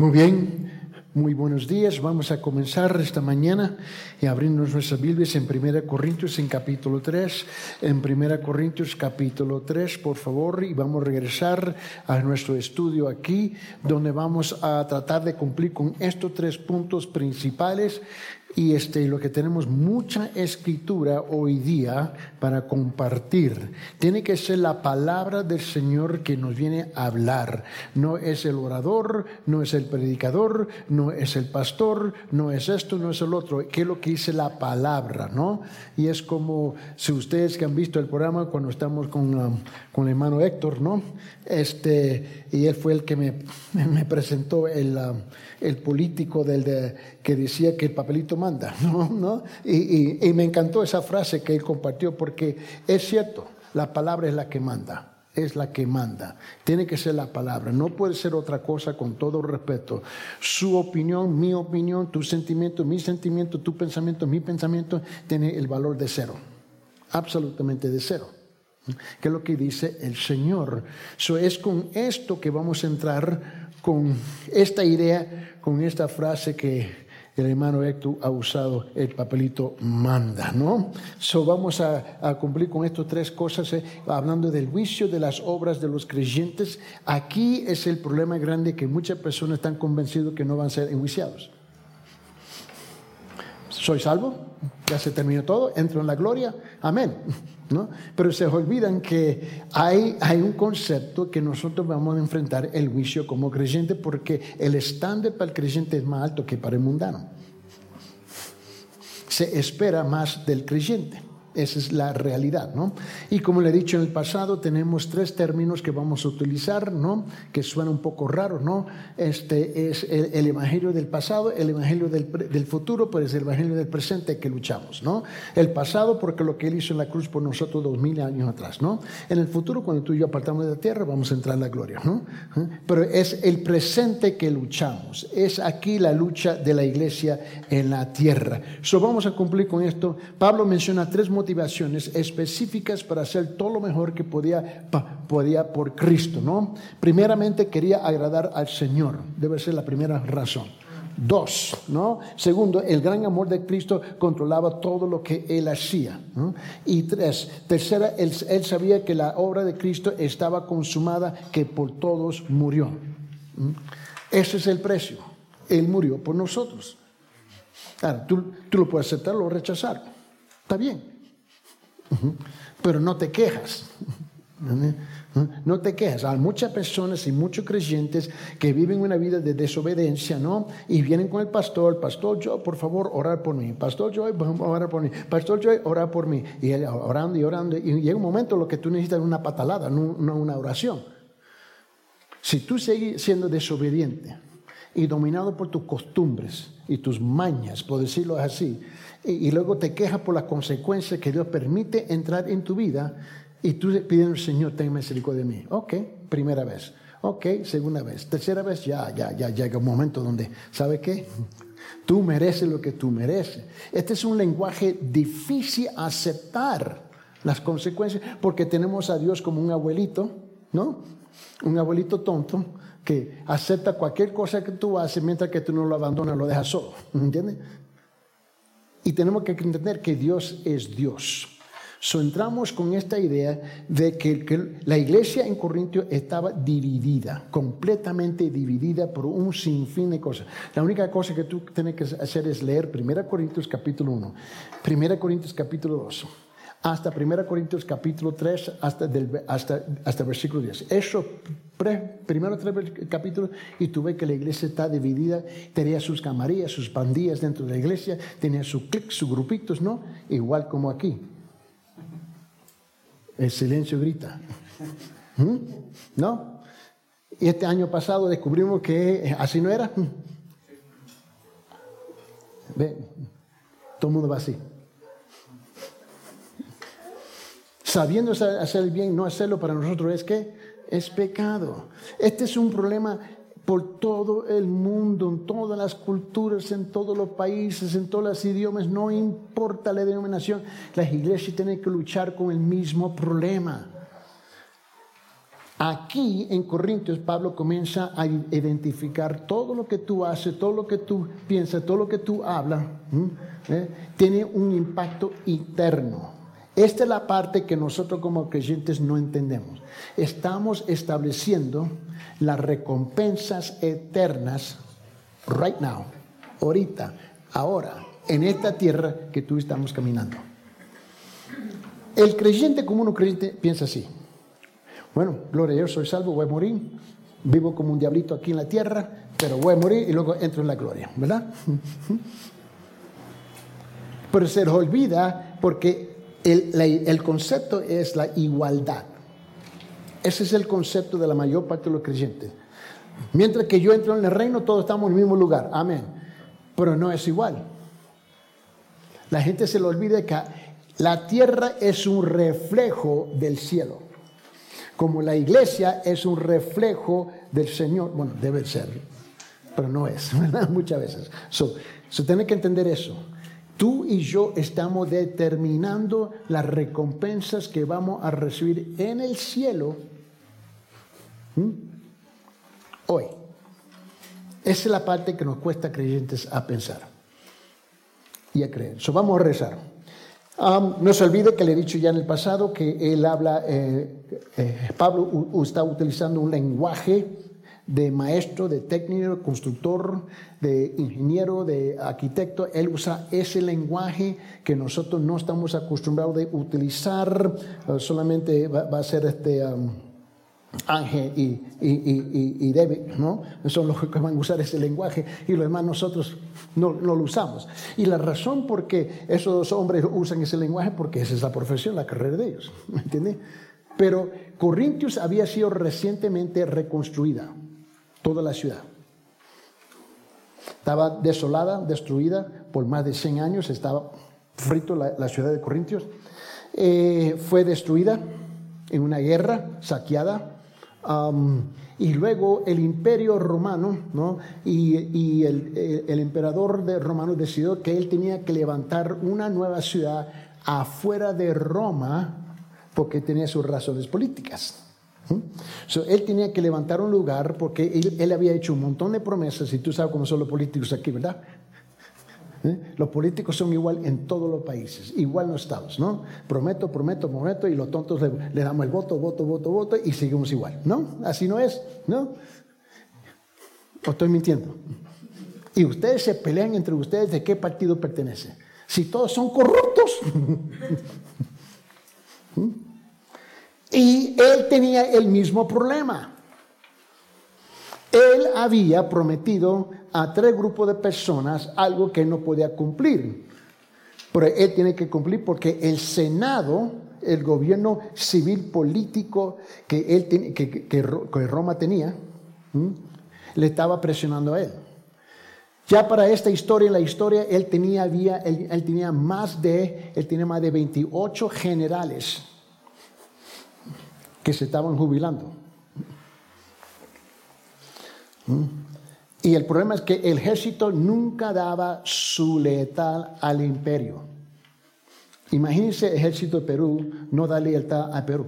Muy bien, muy buenos días. Vamos a comenzar esta mañana y abrirnos nuestras Biblias en 1 Corintios en capítulo 3. En 1 Corintios capítulo 3, por favor, y vamos a regresar a nuestro estudio aquí, donde vamos a tratar de cumplir con estos tres puntos principales y este, lo que tenemos mucha escritura hoy día para compartir. Tiene que ser la palabra del Señor que nos viene a hablar. No es el orador, no es el predicador, no es el pastor, no es esto, no es el otro. ¿Qué es lo que dice la palabra? ¿no? Y es como si ustedes que han visto el programa cuando estamos con, con el hermano Héctor, ¿no? Este, y él fue el que me, me presentó el, um, el político del de, que decía que el papelito manda, ¿no? ¿no? Y, y, me encantó esa frase que él compartió porque es cierto, la palabra es la que manda es la que manda. Tiene que ser la palabra. No puede ser otra cosa con todo respeto. Su opinión, mi opinión, tu sentimiento, mi sentimiento, tu pensamiento, mi pensamiento, tiene el valor de cero. Absolutamente de cero. ¿Qué es lo que dice el Señor? So, es con esto que vamos a entrar, con esta idea, con esta frase que el hermano Héctor ha usado el papelito manda, ¿no? So vamos a, cumplir con estas tres cosas, eh, hablando del juicio de las obras de los creyentes. Aquí es el problema grande que muchas personas están convencidos que no van a ser enjuiciados. ¿Soy salvo? Ya se terminó todo, entro en la gloria, amén. Pero se olvidan que hay, hay un concepto que nosotros vamos a enfrentar el juicio como creyente porque el estándar para el creyente es más alto que para el mundano. Se espera más del creyente. Esa es la realidad, ¿no? Y como le he dicho en el pasado, tenemos tres términos que vamos a utilizar, ¿no? Que suena un poco raro, ¿no? Este es el, evangelio del pasado, el evangelio del, futuro, pero es el evangelio del presente que luchamos, ¿no? El pasado porque lo que él hizo en la cruz por nosotros dos mil años atrás, ¿no? En el futuro, cuando tú y yo apartamos de la tierra, vamos a entrar en la gloria, ¿no? ¿Eh? Pero es el presente que luchamos. Es aquí la lucha de la iglesia en la tierra. So vamos a cumplir con esto. Pablo menciona tres motivaciones específicas para hacer todo lo mejor que podía, podía por Cristo, ¿no? Primeramente quería agradar al Señor, debe ser la primera razón. Dos, ¿no? Segundo, el gran amor de Cristo controlaba todo lo que él hacía. Y tres, tercera, él, él, sabía que la obra de Cristo estaba consumada, que por todos murió. Ese es el precio. Él murió por nosotros. Claro, tú, tú lo puedes aceptar o rechazar. Está bien. Pero no te quejas. No te quejas. Hay muchas personas y muchos creyentes que viven una vida de desobediencia, ¿no? Y vienen con el pastor, pastor yo, por favor, orar por mí. Pastor yo, orar por mí. Pastor yo, orar por mí. Y orando y orando. Y llega un momento lo que tú necesitas es una patalada, no una oración. Si tú sigues siendo desobediente y dominado por tus costumbres y tus mañas, por decirlo así, y, luego te quejas por las consecuencias que Dios permite entrar en tu vida y tú pides al Señor, ten misericordia de mí. Ok, primera vez. Ok, segunda vez. Tercera vez, ya, ya, ya llega un momento donde, ¿sabe qué? Tú mereces lo que tú mereces. Este es un lenguaje difícil aceptar las consecuencias porque tenemos a Dios como un abuelito, ¿no? Un abuelito tonto que acepta cualquier cosa que tú haces mientras que tú no lo abandonas, lo dejas solo. ¿Entiendes? Y tenemos que entender que Dios es Dios. So, entramos con esta idea de que, la iglesia en Corintio estaba dividida, completamente dividida por un sinfín de cosas. La única cosa que tú tienes que hacer es leer 1 Corintios capítulo 1, 1 Corintios capítulo 2 hasta 1 Corintios capítulo 3, hasta, del, hasta, hasta versículo 10. Eso, primero tres capítulos, y tú ves que la iglesia está dividida, tenía sus camarillas, sus pandillas dentro de la iglesia, tenía su clic, sus grupitos, ¿no? Igual como aquí. El silencio grita. ¿Mm? ¿No? Y este año pasado descubrimos que así no era. Ve, todo el mundo va así. Sabiendo hacer el bien, no hacerlo para nosotros es que es pecado. Este es un problema por todo el mundo, en todas las culturas, en todos los países, en todos los idiomas, no importa la denominación, las iglesias tienen que luchar con el mismo problema. Aquí en Corintios Pablo comienza a identificar todo lo que tú haces, todo lo que tú piensas, todo lo que tú hablas, ¿eh? tiene un impacto interno. Esta es la parte que nosotros como creyentes no entendemos. Estamos estableciendo las recompensas eternas right now, ahorita, ahora, en esta tierra que tú estamos caminando. El creyente como uno creyente piensa así. Bueno, gloria a Dios, soy salvo, voy a morir, vivo como un diablito aquí en la tierra, pero voy a morir y luego entro en la gloria, ¿verdad? Pero se olvida porque el, concepto es la igualdad. Ese es el concepto de la mayor parte de los creyentes. Mientras que yo entro en el reino, todos estamos en el mismo lugar. Amén. Pero no es igual. La gente se le olvida que la tierra es un reflejo del cielo como la iglesia es un reflejo del Señor. Bueno, debe ser, pero no es, ¿verdad? Muchas veces. So, so tiene que entender eso. Tú y yo estamos determinando las recompensas que vamos a recibir en el cielo hoy. Esa es la parte que nos cuesta creyentes a pensar y a creer. So, vamos a rezar no se olvide que le he dicho ya en el pasado que él habla, eh, eh, Pablo está utilizando un lenguaje de maestro, de técnico, constructor, de ingeniero, de arquitecto. Él usa ese lenguaje que nosotros no estamos acostumbrados de utilizar. Uh, solamente va, a ser este... Ángel y, y, David, ¿no? Son los que van a usar ese lenguaje y los demás nosotros no, lo usamos. Y la razón por qué esos dos hombres usan ese lenguaje, porque esa es la profesión, la carrera de ellos, ¿me entiendes? Pero Corintios había sido recientemente reconstruida, toda la ciudad. Estaba desolada, destruida por más de 100 años, estaba frito la, ciudad de Corintios. Eh, fue destruida en una guerra, saqueada, y luego el imperio romano, ¿no? y, el, emperador de romano decidió que él tenía que levantar una nueva ciudad afuera de Roma porque tenía sus razones políticas. Él tenía que levantar un lugar porque él, él, había hecho un montón de promesas y tú sabes cómo son los políticos aquí, ¿verdad? ¿Eh? Los políticos son igual en todos los países, igual en los estados, ¿no? Prometo, prometo, prometo, y los tontos le, damos el voto, voto, voto, voto, y seguimos igual, ¿no? Así no es, ¿no? ¿O estoy mintiendo? Y ustedes se pelean entre ustedes de qué partido pertenece. Si todos son corruptos. ¿Mm? Y él tenía el mismo problema. Él había prometido a tres grupos de personas algo que no podía cumplir. Pero él tiene que cumplir porque el Senado, el gobierno civil político que, él que, Roma tenía, le estaba presionando a él. Ya para esta historia, la historia, él tenía, había, él, tenía más de, él tenía más de 28 generales que se estaban jubilando. Y el problema es que el ejército nunca daba su lealtad al imperio. Imagínense el ejército de Perú no da lealtad a Perú.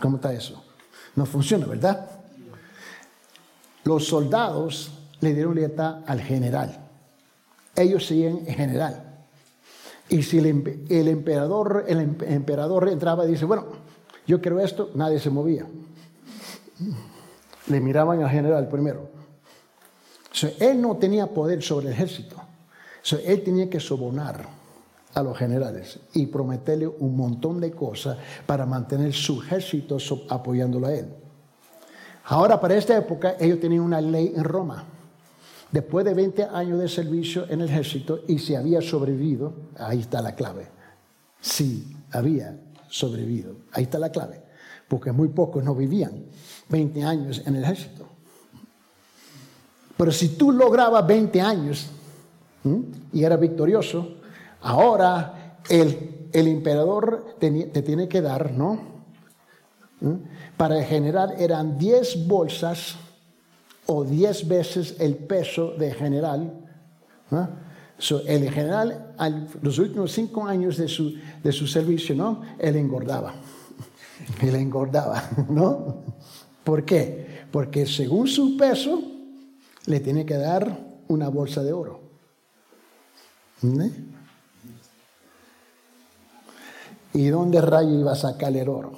¿Cómo está eso? No funciona, ¿verdad? Los soldados le dieron lealtad al general. Ellos siguen en general. Y si el, emperador, el emperador entraba y dice, bueno, yo quiero esto, nadie se movía le miraban al general primero. él no tenía poder sobre el ejército. él tenía que sobornar a los generales y prometerle un montón de cosas para mantener su ejército apoyándolo a él. Ahora, para esta época, ellos tenían una ley en Roma. Después de 20 años de servicio en el ejército y si había sobrevivido, ahí está la clave. Si había sobrevivido, ahí está la clave. Porque muy pocos no vivían. 20 años en el ejército. Pero si tú lograbas 20 años y era victorioso, ahora el, el emperador te, tiene que dar, ¿no? Para el general eran 10 bolsas o 10 veces el peso de general. El general, los últimos 5 años de su, de su servicio, ¿no? Él engordaba. le engordaba, ¿no? ¿Por qué? Porque según su peso le tiene que dar una bolsa de oro. ¿Eh? ¿Y dónde rayo iba a sacar el oro?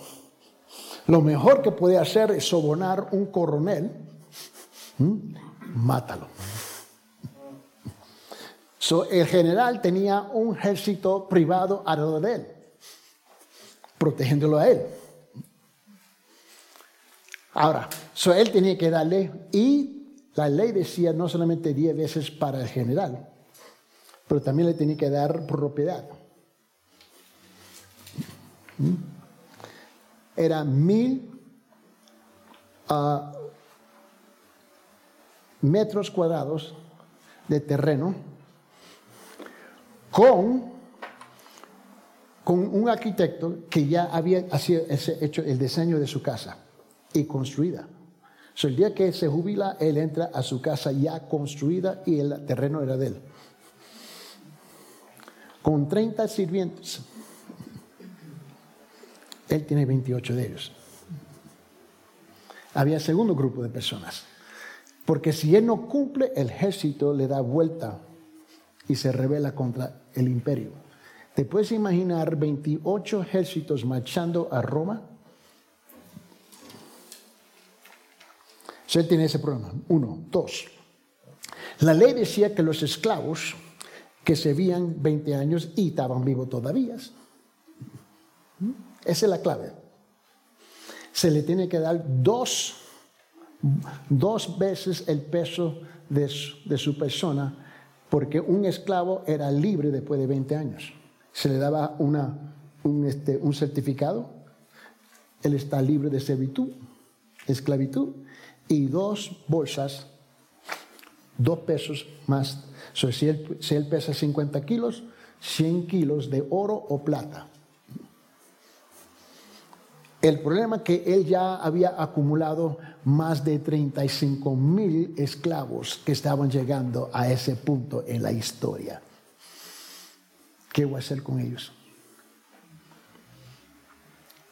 Lo mejor que puede hacer es sobornar un coronel. Mátalo. El general tenía un ejército privado alrededor de él, protegiéndolo a él. Ahora, él tenía que darle, y la ley decía no solamente 10 veces para el general, pero también le tenía que dar propiedad. ¿Mm? Era mil ah, metros cuadrados de terreno con, con un arquitecto que ya había hecho el diseño de su casa y construida. el día que se jubila, él entra a su casa ya construida y el terreno era de él. Con 30 sirvientes. Él tiene 28 de ellos. Había segundo grupo de personas. Porque si él no cumple, el ejército le da vuelta y se revela contra el imperio. ¿Te puedes imaginar 28 ejércitos marchando a Roma? Se tiene ese problema. Uno. Dos. La ley decía que los esclavos que se veían 20 años y estaban vivos todavía. Esa es la clave. Se le tiene que dar dos, dos veces el peso de su, persona, porque un esclavo era libre después de 20 años. Se le daba este, un certificado, él está libre de servitud, esclavitud, y dos bolsas, dos pesos más. si, él, si él pesa 50 kilos, 100 kilos de oro o plata. El problema que él ya había acumulado más de 35 mil esclavos que estaban llegando a ese punto en la historia. ¿Qué voy a hacer con ellos?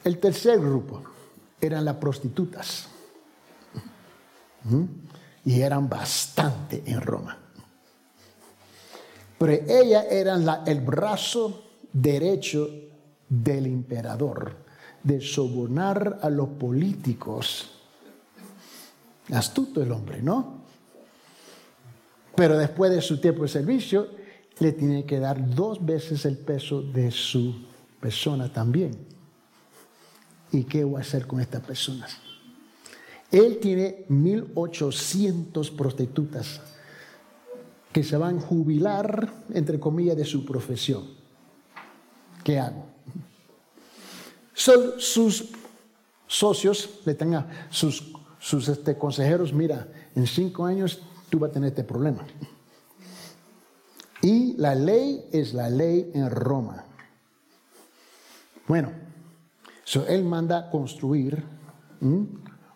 El tercer grupo eran las prostitutas. Y eran bastante en Roma. Pero ellas eran el brazo derecho del emperador de sobornar a los políticos. Astuto el hombre, ¿no? Pero después de su tiempo de servicio, le tiene que dar dos veces el peso de su persona también. ¿Y qué voy a hacer con estas personas? Él tiene 1800 prostitutas que se van a jubilar, entre comillas, de su profesión. ¿Qué hago? Son sus socios, le tengan sus, sus este, consejeros, mira, en cinco años tú vas a tener este problema. Y la ley es la ley en Roma. Bueno, él manda construir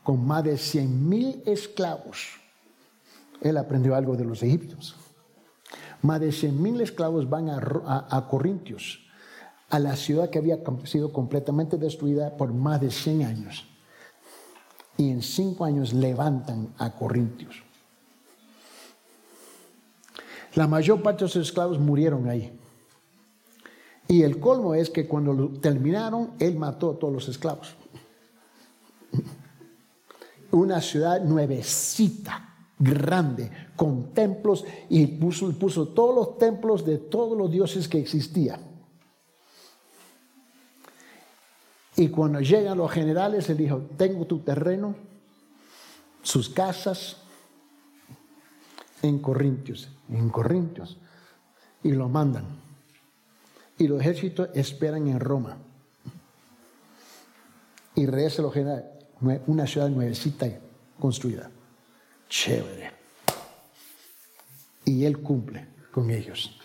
con más de 100 mil esclavos. Él aprendió algo de los egipcios. Más de 100 mil esclavos van a, Corintios, a la ciudad que había sido completamente destruida por más de 100 años. Y en cinco años levantan a Corintios. La mayor parte de los esclavos murieron ahí. Y el colmo es que cuando terminaron, él mató a todos los esclavos una ciudad nuevecita, grande, con templos, y puso todos los templos de todos los dioses que existían. Y cuando llegan los generales, le dijo, tengo tu terreno, sus casas en Corintios, en Corintios, y lo mandan. Y los ejércitos esperan en Roma. Y regresa los generales una ciudad nuevecita construida. Chévere. Y Él cumple con ellos.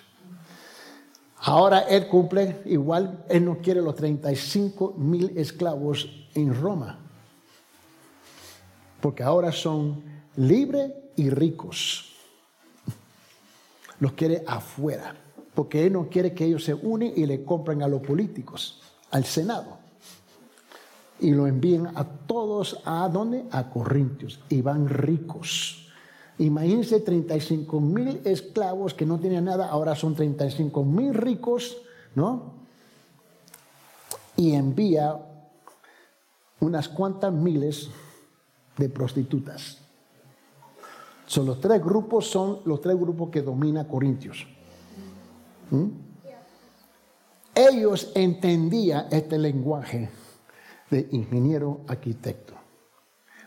Ahora Él cumple, igual Él no quiere los 35 mil esclavos en Roma. Porque ahora son libres y ricos. Los quiere afuera. Porque Él no quiere que ellos se unen y le compren a los políticos, al Senado. y lo envían a todos a dónde? A Corintios y van ricos. Imagínense 35 mil esclavos que no tenían nada, ahora son 35 mil ricos, ¿no? Y envía unas cuantas miles de prostitutas. Son los tres grupos, son los tres grupos que domina Corintios. ¿Mm? Ellos entendían este lenguaje de ingeniero arquitecto,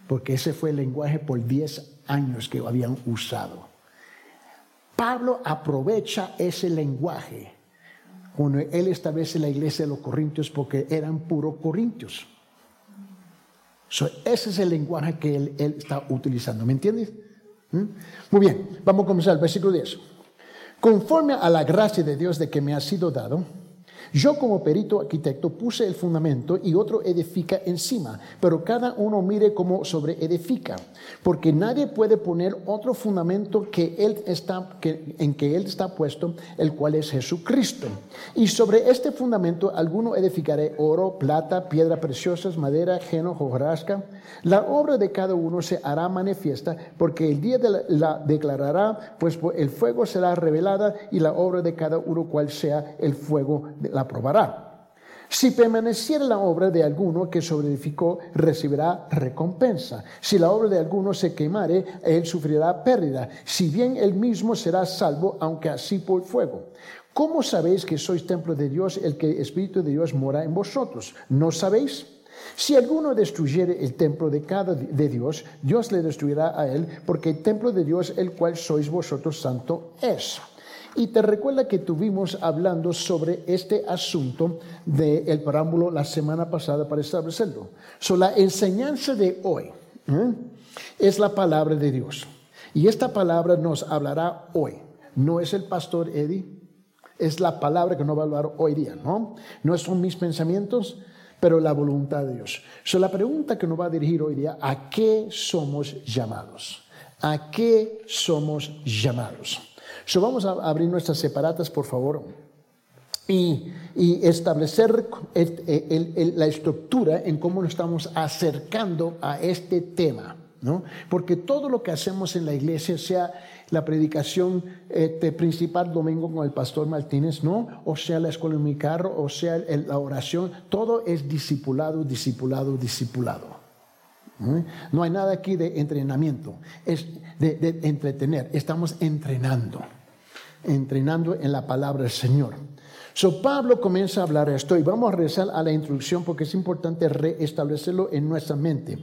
porque ese fue el lenguaje por 10 años que habían usado. Pablo aprovecha ese lenguaje cuando él establece la iglesia de los corintios porque eran puros corintios. ese es el lenguaje que él, está utilizando. ¿Me entiendes? ¿Mm? Muy bien, vamos a comenzar el versículo 10. Conforme a la gracia de Dios de que me ha sido dado, yo como perito arquitecto puse el fundamento y otro edifica encima, pero cada uno mire cómo sobre edifica, porque nadie puede poner otro fundamento que él está, que, en que él está puesto, el cual es Jesucristo. Y sobre este fundamento alguno edificaré oro, plata, piedra preciosas, madera, geno, hojarasca. La obra de cada uno se hará manifiesta, porque el día de la, la declarará, pues el fuego será revelada y la obra de cada uno cual sea el fuego de la probará. Si permaneciera la obra de alguno que sobreedificó, recibirá recompensa. Si la obra de alguno se quemare, él sufrirá pérdida. Si bien él mismo será salvo, aunque así por fuego. ¿Cómo sabéis que sois templo de Dios, el que Espíritu de Dios mora en vosotros? ¿No sabéis? Si alguno destruyere el templo de cada de Dios, Dios le destruirá a él, porque el templo de Dios, el cual sois vosotros, santo es. Y te recuerda que tuvimos hablando sobre este asunto del el parámbulo la semana pasada para establecerlo. So, la enseñanza de hoy ¿eh? es la palabra de Dios. Y esta palabra nos hablará hoy. No es el pastor Eddie, es la palabra que nos va a hablar hoy día, ¿no? No son mis pensamientos, pero la voluntad de Dios. So, la pregunta que nos va a dirigir hoy día, ¿a qué somos llamados? ¿A qué somos llamados? So vamos a abrir nuestras separatas, por favor, y, establecer la estructura en cómo nos estamos acercando a este tema. ¿no? Porque todo lo que hacemos en la iglesia, sea la predicación este, principal domingo con el pastor Martínez, ¿no? O sea la escuela en mi carro, o sea la oración, todo es discipulado, discipulado, discipulado. ¿No? hay nada aquí de entrenamiento, es de, entretener, estamos entrenando, entrenando en la palabra del Señor. So Pablo comienza a hablar esto y vamos a regresar a la introducción porque es importante reestablecerlo en nuestra mente.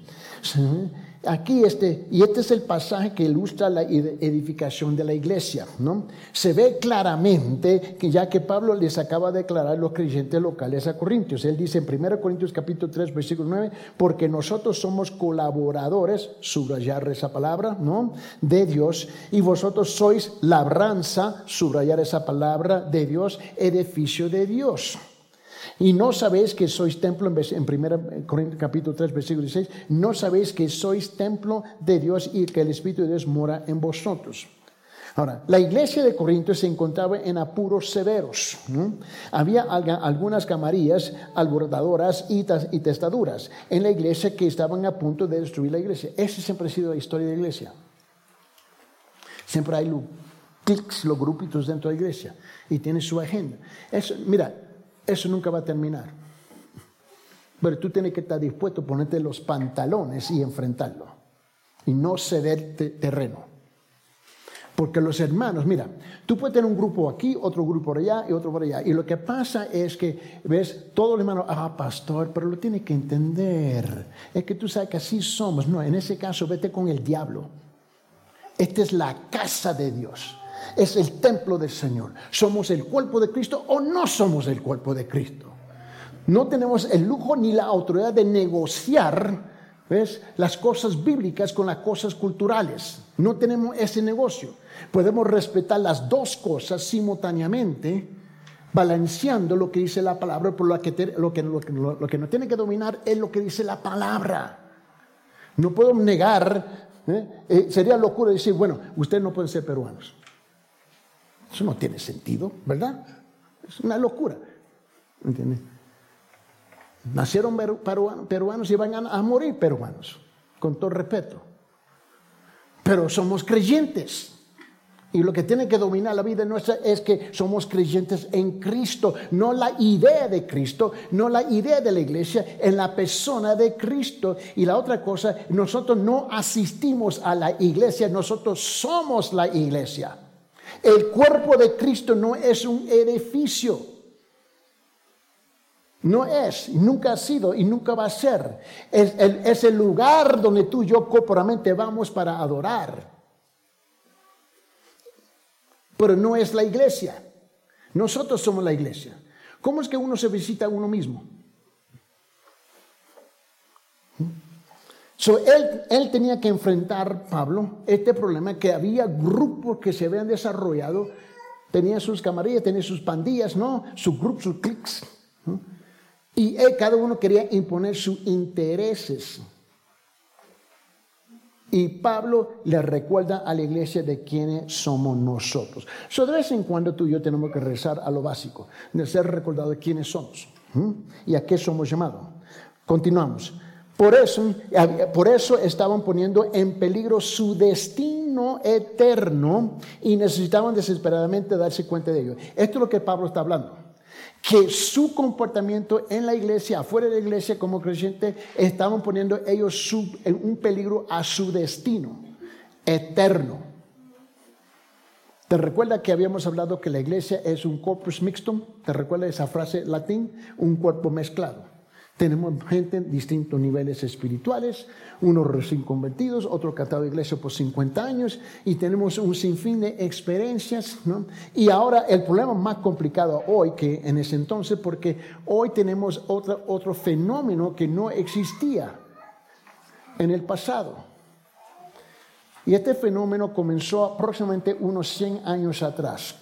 Aquí este, y este es el pasaje que ilustra la edificación de la iglesia, ¿no? Se ve claramente que ya que Pablo les acaba de declarar los creyentes locales a Corintios, él dice en 1 Corintios capítulo 3 versículo 9, porque nosotros somos colaboradores, subrayar esa palabra, ¿no? De Dios, y vosotros sois labranza, subrayar esa palabra de Dios, edificio de Dios. Y no sabéis que sois templo, en 1 Corintios capítulo 3, versículo 16, no sabéis que sois templo de Dios y que el Espíritu de Dios mora en vosotros. Ahora, la iglesia de Corinto se encontraba en apuros severos. Había algunas camarillas alborotadoras y, testaduras en la iglesia que estaban a punto de destruir la iglesia. Esa siempre ha sido la historia de la iglesia. Siempre hay clics, los grupitos dentro de la iglesia y tiene su agenda. Eso, mira, eso nunca va a terminar. Pero tú tienes que estar dispuesto a ponerte los pantalones y enfrentarlo. Y no ceder terreno. Porque los hermanos, mira, tú puedes tener un grupo aquí, otro grupo por allá y otro por allá. Y lo que pasa es que, ves, todos los hermanos, ah, pastor, pero lo tienes que entender. Es que tú sabes que así somos. No, en ese caso, vete con el diablo. Esta es la casa de Dios es el templo del Señor. ¿Somos el cuerpo de Cristo o no somos el cuerpo de Cristo? No tenemos el lujo ni la autoridad de negociar ¿ves? las cosas bíblicas con las cosas culturales. No tenemos ese negocio. Podemos respetar las dos cosas simultáneamente, balanceando lo que dice la palabra, por lo que, lo que, lo no tiene que dominar es lo que dice la palabra. No puedo negar, ¿eh? Eh, sería locura decir, bueno, ustedes no pueden ser peruanos. Eso no tiene sentido, ¿verdad? Es una locura. ¿Entiendes? Nacieron peruanos y van a morir peruanos, con todo respeto. Pero somos creyentes. Y lo que tiene que dominar la vida nuestra es que somos creyentes en Cristo, no la idea de Cristo, no la idea de la iglesia, en la persona de Cristo. Y la otra cosa, nosotros no asistimos a la iglesia, nosotros somos la iglesia. El cuerpo de Cristo no es un edificio. No es, nunca ha sido y nunca va a ser. Es el, lugar donde tú y yo corporalmente vamos para adorar pero no es la iglesia. Nosotros somos la iglesia. ¿Cómo es que uno se visita a uno mismo? So, él, él, tenía que enfrentar, Pablo, este problema que había grupos que se habían desarrollado, tenían sus camarillas, tenían sus pandillas, ¿no? Sus grupos, sus clics. Y él, cada uno quería imponer sus intereses. Y Pablo le recuerda a la iglesia de quiénes somos nosotros. So, de vez en cuando tú y yo tenemos que rezar a lo básico, de ser recordado de quiénes somos y a qué somos llamados. Continuamos. Por eso, por eso estaban poniendo en peligro su destino eterno y necesitaban desesperadamente darse cuenta de ello. Esto es lo que Pablo está hablando que su comportamiento en la iglesia, afuera de la iglesia como creyente, estaban poniendo ellos en un peligro a su destino eterno. ¿Te recuerda que habíamos hablado que la iglesia es un corpus mixtum? ¿Te recuerda esa frase latín? Un cuerpo mezclado. Tenemos gente en distintos niveles espirituales, unos recién convertidos, otro catado de iglesia por 50 años, y tenemos un sinfín de experiencias. ¿no? Y ahora el problema más complicado hoy que en ese entonces, porque hoy tenemos otro, otro fenómeno que no existía en el pasado. Y este fenómeno comenzó aproximadamente unos 100 años atrás.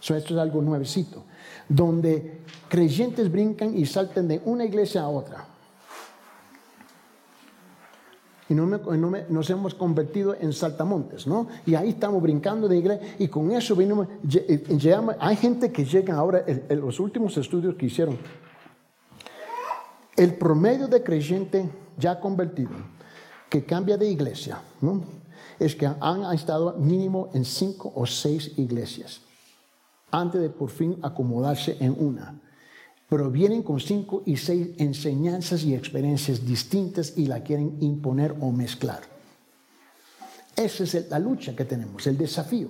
esto es algo nuevecito donde creyentes brincan y saltan de una iglesia a otra. Y no nos hemos convertido en saltamontes, ¿no? Y ahí estamos brincando de iglesia y con eso venimos, llegamos, hay gente que llega ahora, en, los últimos estudios que hicieron, el promedio de creyente ya convertido, que cambia de iglesia, ¿no? Es que han estado mínimo en cinco o seis iglesias antes de por fin acomodarse en una. Pero vienen con cinco y seis enseñanzas y experiencias distintas y la quieren imponer o mezclar. Esa es la lucha que tenemos, el desafío.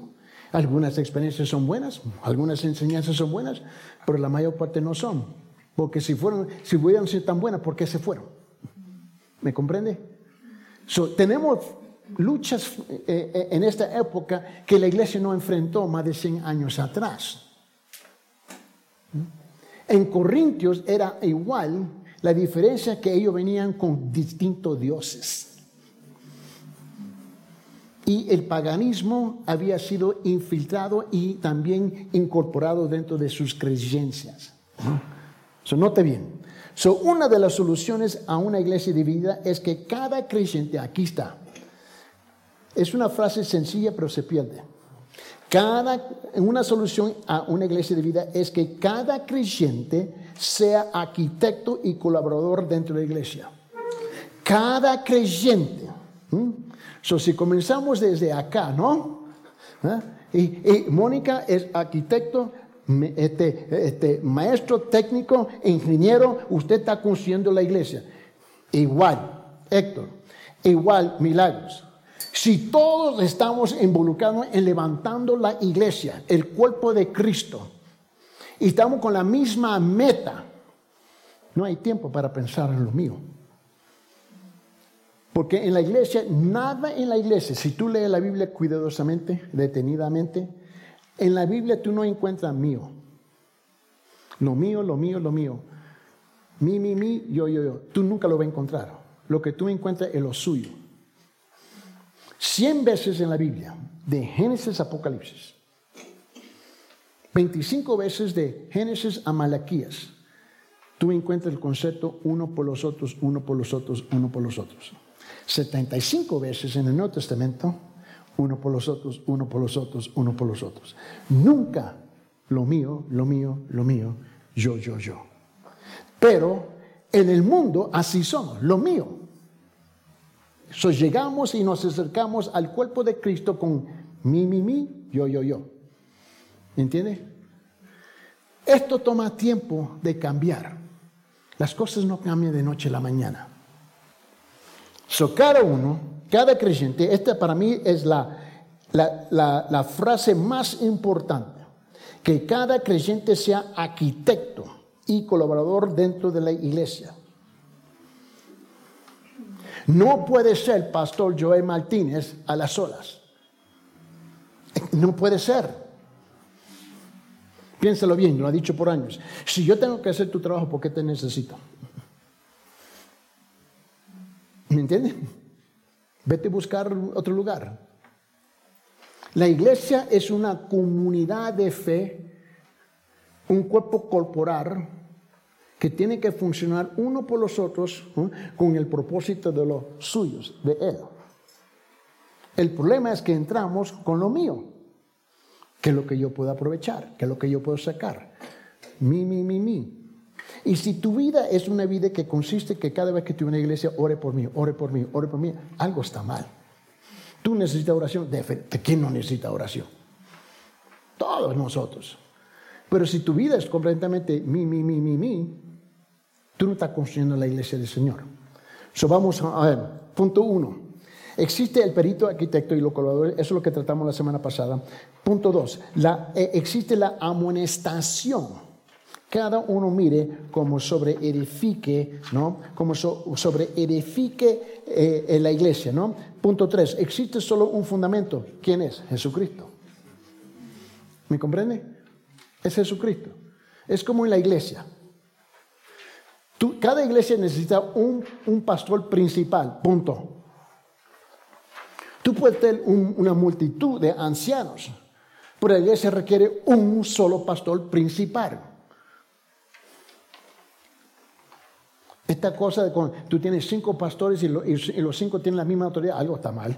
Algunas experiencias son buenas, algunas enseñanzas son buenas, pero la mayor parte no son. Porque si, fueron, si pudieran ser tan buenas, ¿por qué se fueron? ¿Me comprende? tenemos luchas eh, eh, en esta época que la iglesia no enfrentó más de 100 años atrás. En Corintios era igual, la diferencia que ellos venían con distintos dioses. Y el paganismo había sido infiltrado y también incorporado dentro de sus creencias. So, note bien. So, una de las soluciones a una iglesia dividida es que cada creyente, aquí está, es una frase sencilla, pero se pierde. Cada, una solución a una iglesia de vida es que cada creyente sea arquitecto y colaborador dentro de la iglesia. Cada creyente. si comenzamos desde acá, ¿no? ¿Ah? Y, Mónica es arquitecto, este, este, maestro técnico, ingeniero, usted está construyendo la iglesia. Igual, Héctor, igual, Milagros. Si todos estamos involucrados en levantando la iglesia, el cuerpo de Cristo, y estamos con la misma meta, no hay tiempo para pensar en lo mío. Porque en la iglesia, nada en la iglesia, si tú lees la Biblia cuidadosamente, detenidamente, en la Biblia tú no encuentras mío. Lo mío, lo mío, lo mío. Mi, mi, mi, yo, yo, yo. Tú nunca lo vas a encontrar. Lo que tú encuentras es lo suyo. Cien veces en la Biblia, de Génesis a Apocalipsis. 25 veces de Génesis a Malaquías. Tú encuentras el concepto uno por los otros, uno por los otros, uno por los otros. 75 veces en el Nuevo Testamento, uno por los otros, uno por los otros, uno por los otros. Nunca lo mío, lo mío, lo mío, yo, yo, yo. Pero En el mundo así somos, lo mío. So, llegamos y nos acercamos al cuerpo de Cristo con mi, mi, mi, yo, yo, yo. ¿Entiende? Esto toma tiempo de cambiar. Las cosas no cambian de noche a la mañana. So, cada uno, cada creyente, esta para mí es la, la, la frase más importante, que cada creyente sea arquitecto y colaborador dentro de la iglesia. No puede ser pastor Joel Martínez a las olas. No puede ser. Piénsalo bien, lo ha dicho por años. Si yo tengo que hacer tu trabajo, ¿por qué te necesito? ¿Me entiendes? Vete a buscar otro lugar. La iglesia es una comunidad de fe, un cuerpo corporal que tiene que funcionar uno por los otros con el propósito de los suyos, de Él. El problema es que entramos con lo mío, que es lo que yo puedo aprovechar, que es lo que yo puedo sacar. Mi, mi, mi, mi. Y si tu vida es una vida que consiste que cada vez que tú en una iglesia, ore por mí, ore por mí, ore por mí, algo está mal. Tú necesitas oración. ¿De, ¿De quién no necesita oración? Todos nosotros. Pero si tu vida es completamente mi, mi, mi, mi, mi, Tú no estás construyendo la iglesia del Señor. So, vamos a ver, punto uno. Existe el perito arquitecto y lo colaborador, eso es lo que tratamos la semana pasada. Punto dos, eh, existe la amonestación. Cada uno mire como sobre edifique, ¿no? Como sobre edifique eh, la iglesia, ¿no? Punto tres, existe solo un fundamento. ¿Quién es? Jesucristo. ¿Me comprende? Es Jesucristo. Es como en la iglesia cada iglesia necesita un, pastor principal, punto. Tú puedes tener una multitud de ancianos, pero la iglesia requiere un solo pastor principal. Esta cosa de cuando tú tienes cinco pastores y, y los cinco tienen la misma autoridad, algo está mal.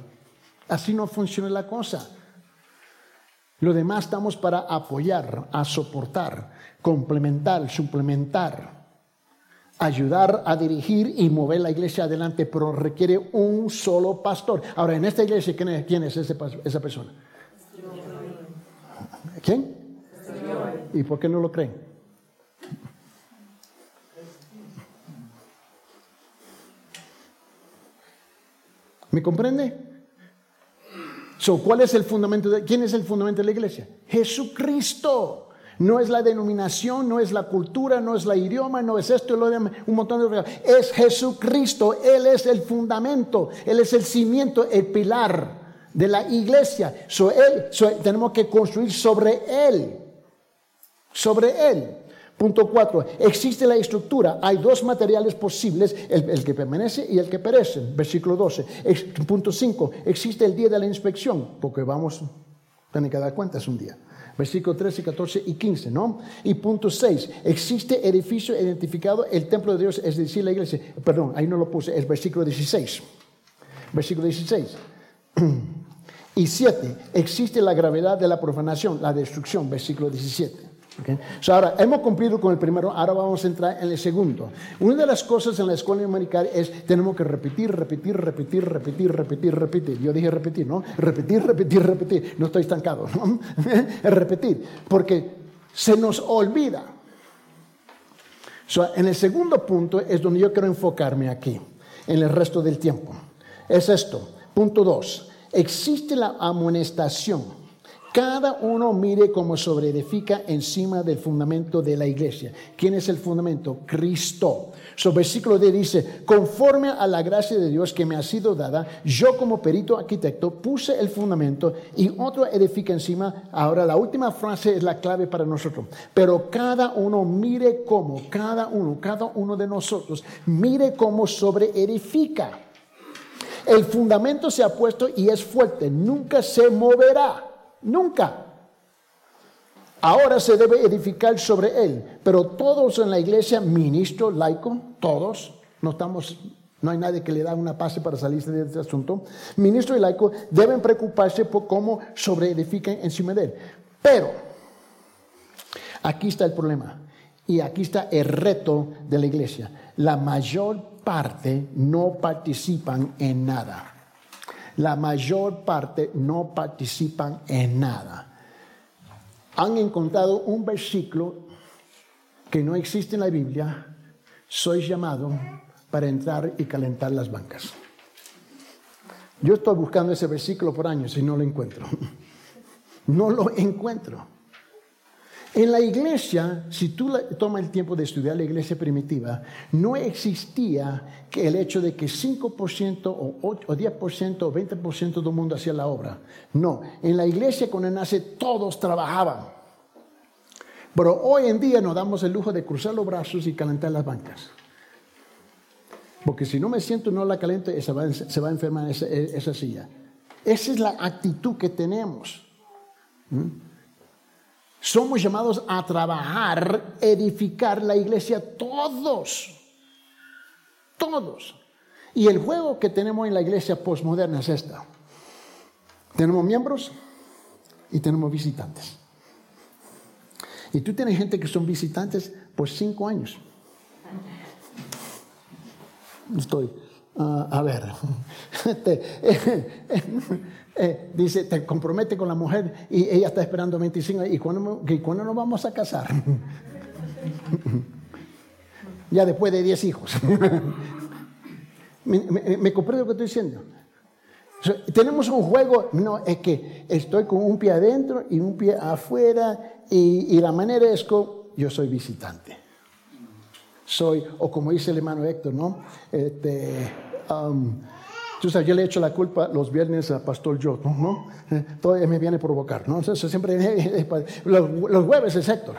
Así no funciona la cosa. Lo demás estamos para apoyar, a soportar, complementar, suplementar ayudar a dirigir y mover la iglesia adelante, pero requiere un solo pastor. Ahora, en esta iglesia, ¿quién es, esa persona? ¿Quién? ¿Y por qué no lo creen? ¿Me comprende? ¿Cuál es el fundamento de, quién es el fundamento de la iglesia? Jesucristo. No es la denominación, no es la cultura, no es la idioma, no es esto, un montón de cosas. Es Jesucristo, Él es el fundamento, Él es el cimiento, el pilar de la iglesia. él, tenemos que construir sobre Él, sobre Él. Punto cuatro, existe la estructura. Hay dos materiales posibles, el, que permanece y el que perece. Versículo 12. punto 5, existe el día de la inspección, porque vamos, tienen que dar cuenta, es un día versículo 13, 14 y 15, ¿no? Y punto 6, existe edificio identificado, el templo de Dios, es decir, la iglesia. Perdón, ahí no lo puse, es versículo 16. Versículo 16. Y 7, existe la gravedad de la profanación, la destrucción, versículo 17 ahora, hemos cumplido con el primero, ahora vamos a entrar en el segundo. Una de las cosas en la escuela americana es, tenemos que repetir, repetir, repetir, repetir, repetir, repetir. Yo dije repetir, ¿no? Repetir, repetir, repetir. No estoy estancado, ¿no? repetir, porque se nos olvida. en el segundo punto es donde yo quiero enfocarme aquí, en el resto del tiempo. Es esto. Punto dos. Existe la amonestación cada uno mire cómo edifica encima del fundamento de la iglesia. ¿Quién es el fundamento? Cristo. Su versículo D dice, conforme a la gracia de Dios que me ha sido dada, yo como perito arquitecto puse el fundamento y otro edifica encima. Ahora la última frase es la clave para nosotros. Pero cada uno mire cómo, cada uno, cada uno de nosotros, mire cómo edifica. El fundamento se ha puesto y es fuerte, nunca se moverá. Nunca. Ahora se debe edificar sobre él, pero todos en la iglesia, ministro, laico, todos, no estamos, no hay nadie que le da una pase para salirse de este asunto. Ministro y laico deben preocuparse por cómo sobre edifican encima de él. Pero aquí está el problema. Y aquí está el reto de la iglesia. La mayor parte no participan en nada. La mayor parte no participan en nada. Han encontrado un versículo que no existe en la Biblia. Soy llamado para entrar y calentar las bancas. Yo estoy buscando ese versículo por años y no lo encuentro. No lo encuentro. En la iglesia, si tú tomas el tiempo de estudiar la iglesia primitiva, no existía el hecho de que 5% o 10% o 20% del mundo hacía la obra. No, en la iglesia cuando nace todos trabajaban. Pero hoy en día nos damos el lujo de cruzar los brazos y calentar las bancas. Porque si no me siento, no la calento, se va, se va a enfermar esa, esa, silla. Esa es la actitud que tenemos. ¿Mm? Somos llamados a trabajar, edificar la iglesia todos. Todos. Y el juego que tenemos en la iglesia postmoderna es esta. Tenemos miembros y tenemos visitantes. Y tú tienes gente que son visitantes por cinco años. Estoy, uh, a ver, Eh, dice, te compromete con la mujer y ella está esperando 25 ¿y cuándo, y cuándo nos vamos a casar? ya después de 10 hijos. ¿Me, comprende lo que estoy diciendo? tenemos un juego, no, es que estoy con un pie adentro y un pie afuera y, la manera es que yo soy visitante. Soy, o como dice el hermano Héctor, ¿no? Este, um, yo le echo la culpa los viernes a Pastor Joe, ¿no? Todavía me viene a provocar, ¿no? Entonces siempre, los, jueves es Héctor.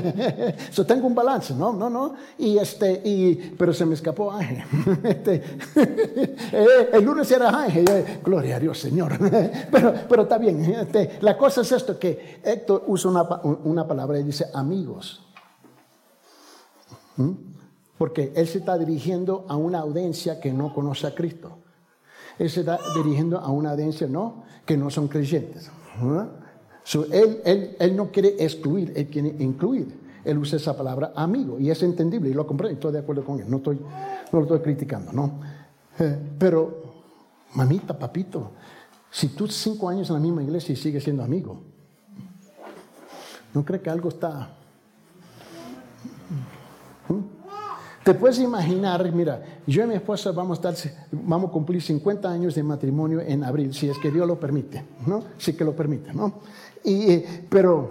so, tengo un balance, ¿no? No, no. Y este, y, pero se me escapó Ángel. Este, eh, el lunes era Ángel. Gloria a Dios, Señor. pero, pero está bien. Este, la cosa es esto, que Héctor usa una, una palabra y dice amigos. ¿Mm? Porque él se está dirigiendo a una audiencia que no conoce a Cristo. Él se está dirigiendo a una audiencia no, que no son creyentes. él, él, no quiere excluir, él quiere incluir. Él usa esa palabra amigo y es entendible y lo comprendo, estoy de acuerdo con él, no, estoy, no lo estoy criticando, ¿no? Eh, pero, mamita, papito, si tú cinco años en la misma iglesia y sigues siendo amigo, ¿no crees que algo está te puedes imaginar, mira, yo y mi esposa vamos a, estar, vamos a cumplir 50 años de matrimonio en abril, si es que Dios lo permite, ¿no? Si que lo permite, ¿no? Y, eh, pero,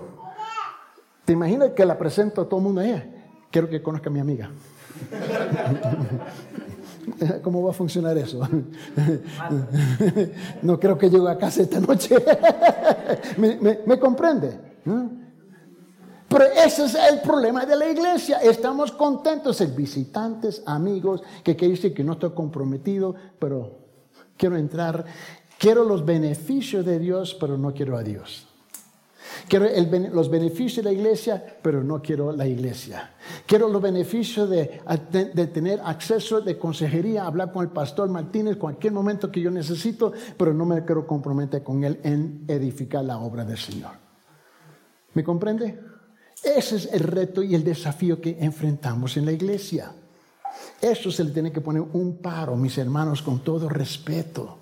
¿te imaginas que la presento a todo el mundo a? Quiero que conozca a mi amiga. ¿Cómo va a funcionar eso? No creo que llegue a casa esta noche. ¿Me, comprende? Pero ese es el problema de la iglesia. Estamos contentos, visitantes, amigos, que quiere decir que no estoy comprometido, pero quiero entrar. Quiero los beneficios de Dios, pero no quiero a Dios. Quiero los beneficios de la iglesia, pero no quiero la iglesia. Quiero los beneficios de, de, tener acceso de consejería, hablar con el pastor Martínez cualquier momento que yo necesito, pero no me quiero comprometer con él en edificar la obra del Señor. ¿Me comprende? Ese es el reto y el desafío que enfrentamos en la iglesia. Eso se le tiene que poner un paro, mis hermanos, con todo respeto.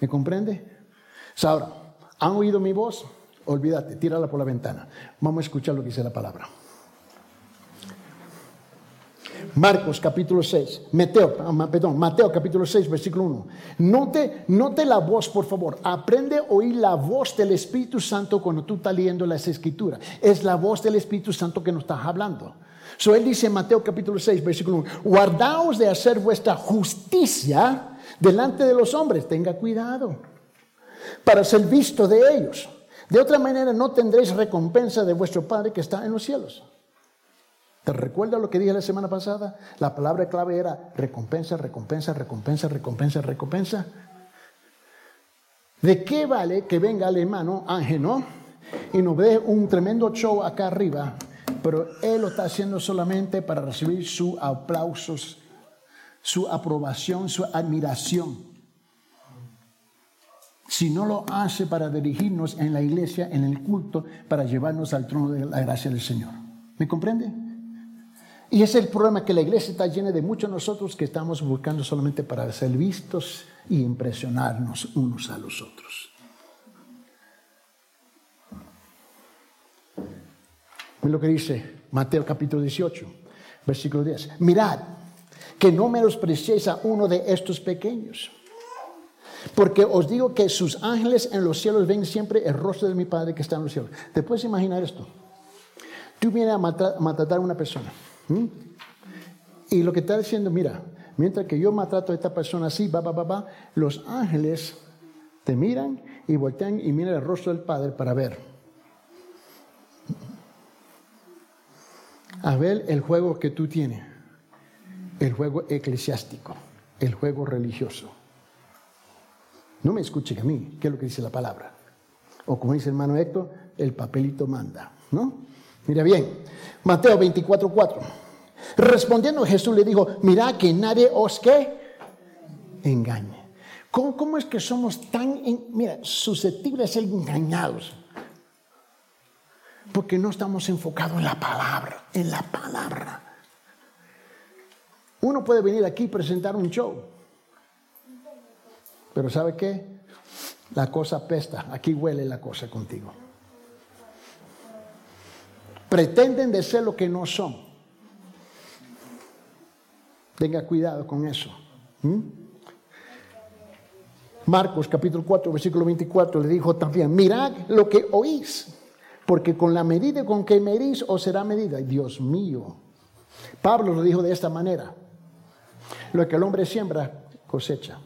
¿Me comprende? Ahora, ¿han oído mi voz? Olvídate, tírala por la ventana. Vamos a escuchar lo que dice la palabra. Marcos capítulo 6, Mateo, ah, perdón, Mateo capítulo 6, versículo 1. Note, note la voz, por favor. Aprende a oír la voz del Espíritu Santo cuando tú estás leyendo las escrituras. Es la voz del Espíritu Santo que nos está hablando. So él dice en Mateo capítulo 6, versículo 1, guardaos de hacer vuestra justicia delante de los hombres. Tenga cuidado para ser visto de ellos. De otra manera no tendréis recompensa de vuestro Padre que está en los cielos. ¿Te recuerdas lo que dije la semana pasada? La palabra clave era recompensa, recompensa, recompensa, recompensa, recompensa. ¿De qué vale que venga el hermano Ángel, no? Y nos dé un tremendo show acá arriba, pero él lo está haciendo solamente para recibir sus aplausos, su aprobación, su admiración. Si no lo hace para dirigirnos en la iglesia, en el culto, para llevarnos al trono de la gracia del Señor. ¿Me comprende? Y es el problema que la iglesia está llena de muchos nosotros que estamos buscando solamente para ser vistos y impresionarnos unos a los otros. Es lo que dice Mateo capítulo 18, versículo 10. Mirad, que no menospreciéis a uno de estos pequeños. Porque os digo que sus ángeles en los cielos ven siempre el rostro de mi Padre que está en los cielos. ¿Te puedes imaginar esto? Tú vienes a matar, a una persona. Y lo que está diciendo, mira, mientras que yo maltrato a esta persona así, va, va, va, va, los ángeles te miran y voltean y miran el rostro del Padre para ver. A ver el juego que tú tienes, el juego eclesiástico, el juego religioso. No me escuchen a mí, ¿qué es lo que dice la palabra? O como dice el hermano Héctor, el papelito manda, ¿no? Mira bien, Mateo 24, 4. Respondiendo Jesús le dijo, mira que nadie os que engañe. ¿Cómo, es que somos tan, mira, susceptibles a ser engañados? Porque no estamos enfocados en la palabra, en la palabra. Uno puede venir aquí y presentar un show, pero ¿sabe qué? La cosa pesta, aquí huele la cosa contigo. Pretenden de ser lo que no son. Tenga cuidado con eso. Marcos capítulo 4, versículo 24 le dijo también, mirad lo que oís, porque con la medida con que medís os será medida. Dios mío. Pablo lo dijo de esta manera, lo que el hombre siembra, cosecha.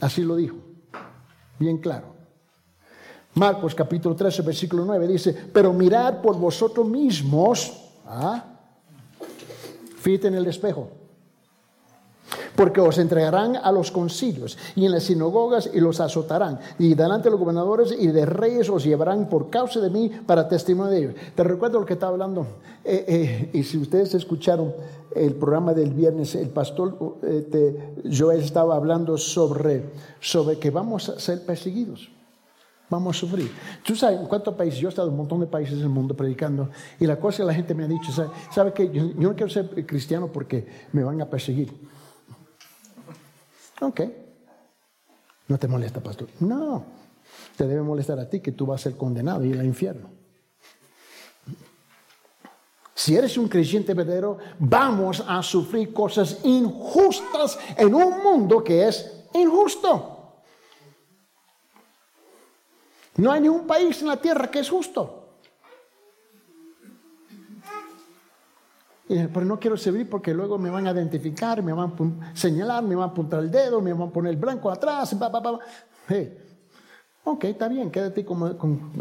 Así lo dijo, bien claro. Marcos capítulo 13, versículo 9 dice, pero mirad por vosotros mismos, ¿ah? Fíjate en el espejo, porque os entregarán a los concilios y en las sinagogas y los azotarán, y delante de los gobernadores y de reyes os llevarán por causa de mí para testimonio de ellos. Te recuerdo lo que estaba hablando, eh, eh, y si ustedes escucharon el programa del viernes, el pastor eh, estaba hablando sobre, sobre que vamos a ser perseguidos. Vamos a sufrir. Tú sabes en cuántos países, yo he estado en un montón de países del mundo predicando, y la cosa que la gente me ha dicho, ¿sabe, ¿sabe yo, yo, no quiero ser cristiano porque me van a perseguir? Ok. ¿No te molesta, pastor? No. Te debe molestar a ti que tú vas a ser condenado y ir al infierno. Si eres un creyente verdadero, vamos a sufrir cosas injustas en un mundo que es injusto. No hay ningún país en la tierra que es justo. Pero no quiero servir porque luego me van a identificar, me van a señalar, me van a apuntar el dedo, me van a poner el blanco atrás. Ok, está bien, quédate como,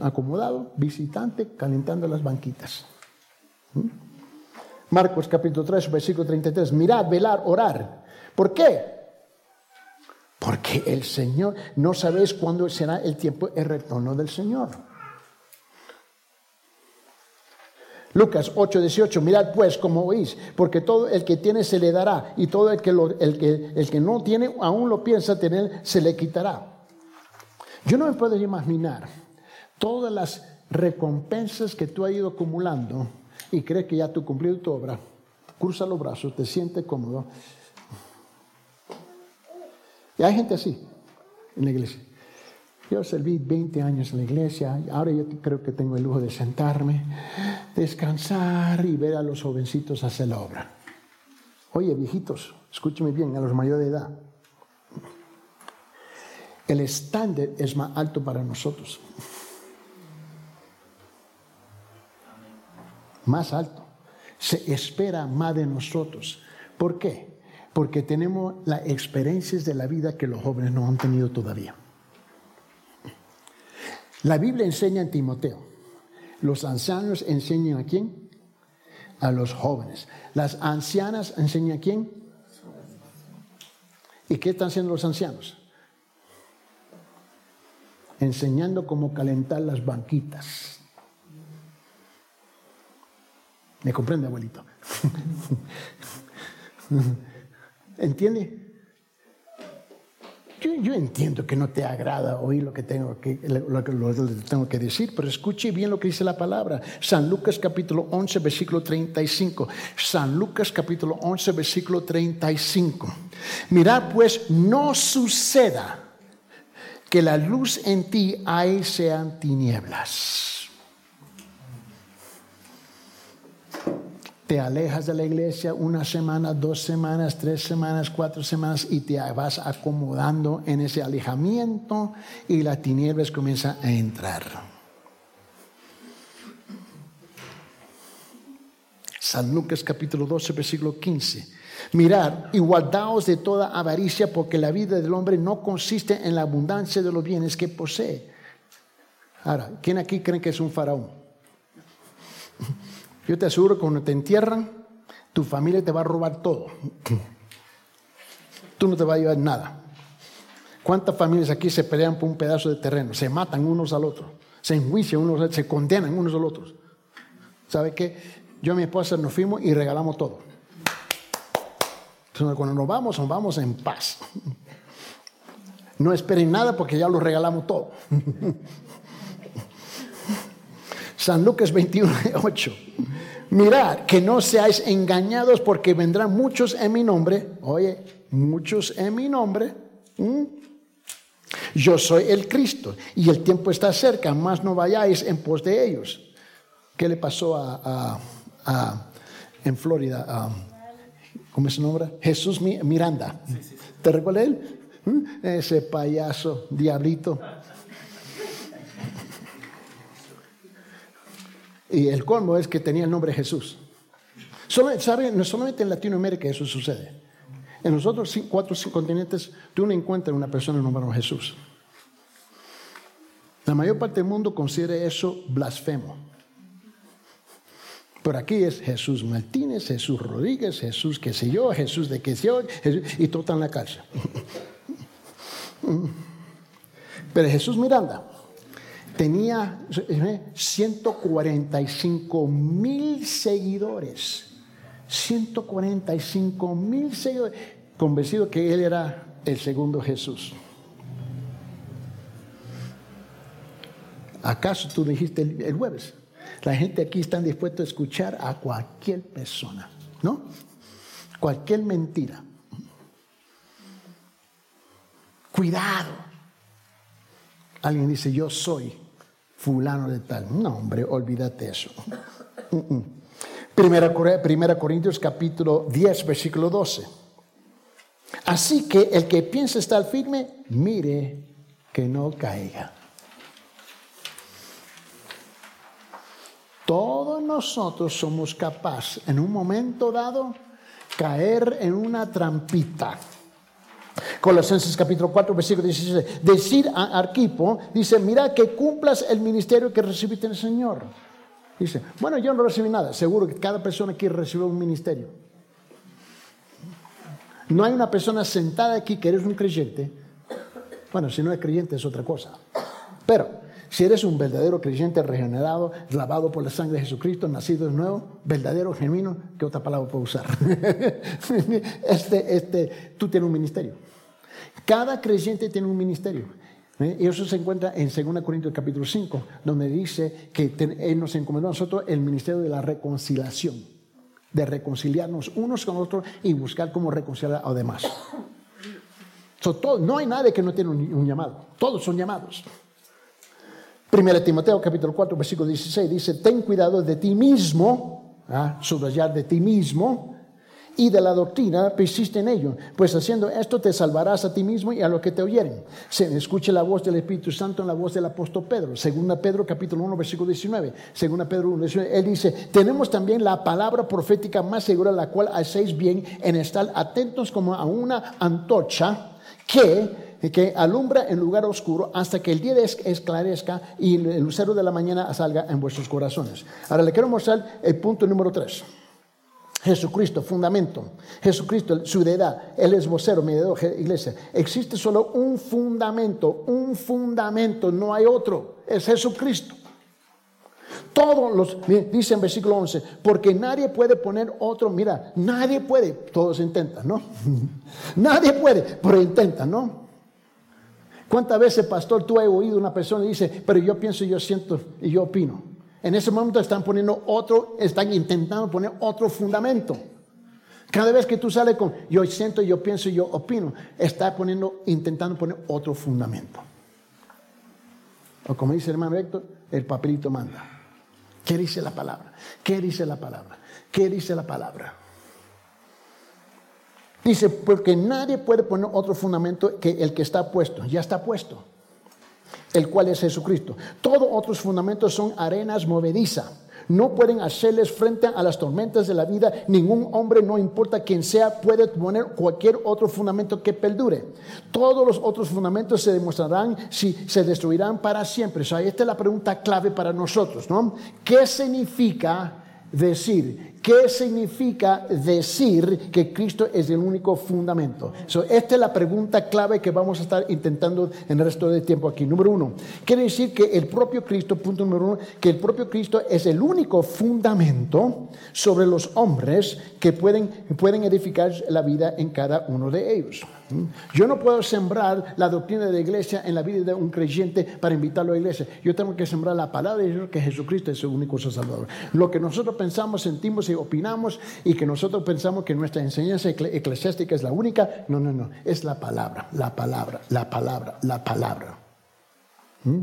acomodado, visitante, calentando las banquitas. ¿Mm? Marcos capítulo 3, versículo 33. Mirad, velar, orar. ¿Por qué? El Señor, no sabéis cuándo será el tiempo, el retorno del Señor. Lucas 8, 18, mirad pues como oís, porque todo el que tiene se le dará, y todo el que, el que, el que no tiene aún lo piensa tener, se le quitará. Yo no me puedo imaginar todas las recompensas que tú has ido acumulando y crees que ya tú cumplido tu obra, cruza los brazos, te sientes cómodo y hay gente así en la iglesia. Yo serví 20 años en la iglesia, ahora yo creo que tengo el lujo de sentarme, descansar y ver a los jovencitos hacer la obra. Oye, viejitos, escúcheme bien, a los mayores de edad. El estándar es más alto para nosotros. Más alto. Se espera más de nosotros. ¿Por qué? Porque tenemos las experiencias de la vida que los jóvenes no han tenido todavía. La Biblia enseña en Timoteo. Los ancianos enseñan a quién? A los jóvenes. Las ancianas enseñan a quién? ¿Y qué están haciendo los ancianos? Enseñando cómo calentar las banquitas. ¿Me comprende, abuelito? ¿Entiende? Yo, entiendo que no te agrada oír lo que, tengo que, lo, que, tengo que decir, pero escuche bien lo que dice la palabra. San Lucas capítulo 11, versículo 35. San Lucas capítulo 11, versículo 35. Mirad pues, no suceda que la luz en ti hay sean tinieblas. Te alejas de la iglesia una semana, dos semanas, tres semanas, cuatro semanas y te vas acomodando en ese alejamiento y las tinieblas comienzan a entrar. San Lucas capítulo 12, versículo 15. Mirad y guardaos de toda avaricia porque la vida del hombre no consiste en la abundancia de los bienes que posee. Ahora, ¿quién aquí cree que es un faraón? Yo te aseguro que cuando te entierran, tu familia te va a robar todo. Tú no te vas a llevar nada. ¿Cuántas familias aquí se pelean por un pedazo de terreno? Se matan unos al otro, se enjuician unos, se condenan unos al otro. ¿Sabe qué? Yo y mi esposa nos fuimos y regalamos todo. Entonces, cuando nos vamos, nos vamos en paz. No esperen nada porque ya lo regalamos todo. San Lucas 21, 8. Mirad que no seáis engañados porque vendrán muchos en mi nombre. Oye, muchos en mi nombre. Yo soy el Cristo y el tiempo está cerca, más no vayáis en pos de ellos. ¿Qué le pasó a, en Florida? ¿Cómo es su nombre? Jesús Miranda. ¿Te recuerdas él? ¿Mm? Ese payaso, diablito. Y el colmo es que tenía el nombre Jesús. Solo. No solamente en Latinoamérica eso sucede. En los otros cuatro continentes tú no encuentras una persona nombrada Jesús. La mayor parte del mundo considera eso blasfemo. Pero aquí es Jesús Martínez, Jesús Rodríguez, Jesús qué sé yo, Jesús de qué sé yo, y todo está en la cárcel. Pero Jesús Miranda tenía 145 mil seguidores. 145 mil seguidores. Convencido que él era el segundo Jesús. ¿Acaso tú dijiste el, jueves? La gente aquí está dispuesta a escuchar a cualquier persona, ¿no? Cualquier mentira. Cuidado. Alguien dice, yo soy fulano de tal. No, hombre, olvídate eso. Primera, Primera Corintios capítulo 10, versículo 12. Así que el que piensa estar firme, mire que no caiga. Todos nosotros somos capaces en un momento dado caer en una trampita. Colosenses capítulo 4, versículo 16. Decir a Arquipo, dice, mira que cumplas el ministerio que recibiste el Señor. Dice, bueno, yo no recibí nada. Seguro que cada persona quiere recibir un ministerio. No hay una persona sentada aquí que eres un creyente. Bueno, si no es creyente es otra cosa. Pero si eres un verdadero creyente regenerado, lavado por la sangre de Jesucristo, nacido de nuevo, verdadero, genuino, ¿qué otra palabra puedo usar? este, este, tú tienes un ministerio. Cada creyente tiene un ministerio. ¿eh? Y eso se encuentra en 2 Corintios capítulo 5, donde dice que Él nos encomendó a nosotros el ministerio de la reconciliación, de reconciliarnos unos con otros y buscar cómo reconciliar a los demás. no hay nadie que no tiene un, llamado, todos son llamados. Primera Timoteo capítulo 4, versículo 16 dice, ten cuidado de ti mismo, ¿ah? subrayar de ti mismo, y de la doctrina, persiste en ello, pues haciendo esto te salvarás a ti mismo y a los que te oyeren. Se escuche la voz del Espíritu Santo en la voz del apóstol Pedro. Segunda Pedro capítulo 1 versículo 19. Segunda Pedro 1 19. Él dice, tenemos también la palabra profética más segura, la cual hacéis bien en estar atentos como a una antorcha que que alumbra en lugar oscuro hasta que el día esclarezca y el lucero de la mañana salga en vuestros corazones. Ahora le quiero mostrar el punto número 3. Jesucristo, fundamento. Jesucristo, su deidad. Él es vocero, mediador, iglesia. Existe solo un fundamento, un fundamento, no hay otro. Es Jesucristo. Todos los, dice en versículo 11, porque nadie puede poner otro, mira, nadie puede, todos intentan, ¿no? nadie puede, pero intentan, ¿no? ¿Cuántas veces, pastor, tú has oído una persona y dice, pero yo pienso, yo siento y yo opino? En ese momento están poniendo otro, están intentando poner otro fundamento. Cada vez que tú sales con yo siento, yo pienso, yo opino, está poniendo, intentando poner otro fundamento. O como dice el hermano Héctor, el papelito manda. ¿Qué dice la palabra? ¿Qué dice la palabra? ¿Qué dice la palabra? Dice, porque nadie puede poner otro fundamento que el que está puesto, ya está puesto, el cual es Jesucristo. Todos otros fundamentos son arenas movedizas. No pueden hacerles frente a las tormentas de la vida. Ningún hombre, no importa quién sea, puede poner cualquier otro fundamento que perdure. Todos los otros fundamentos se demostrarán si se destruirán para siempre. O sea, esta es la pregunta clave para nosotros, ¿no? ¿Qué significa decir ¿Qué significa decir que Cristo es el único fundamento? esta es la pregunta clave que vamos a estar intentando en el resto del tiempo aquí. Número uno, quiere decir que el propio Cristo, punto número uno, que el propio Cristo es el único fundamento sobre los hombres que pueden, pueden edificar la vida en cada uno de ellos. Yo no puedo sembrar la doctrina de la iglesia en la vida de un creyente para invitarlo a la iglesia. Yo tengo que sembrar la palabra de Dios que Jesucristo es el único salvador. Lo que nosotros pensamos, sentimos y opinamos y que nosotros pensamos que nuestra enseñanza eclesiástica es la única, no, no, no, es la palabra, la palabra, la palabra, la palabra. ¿Mm?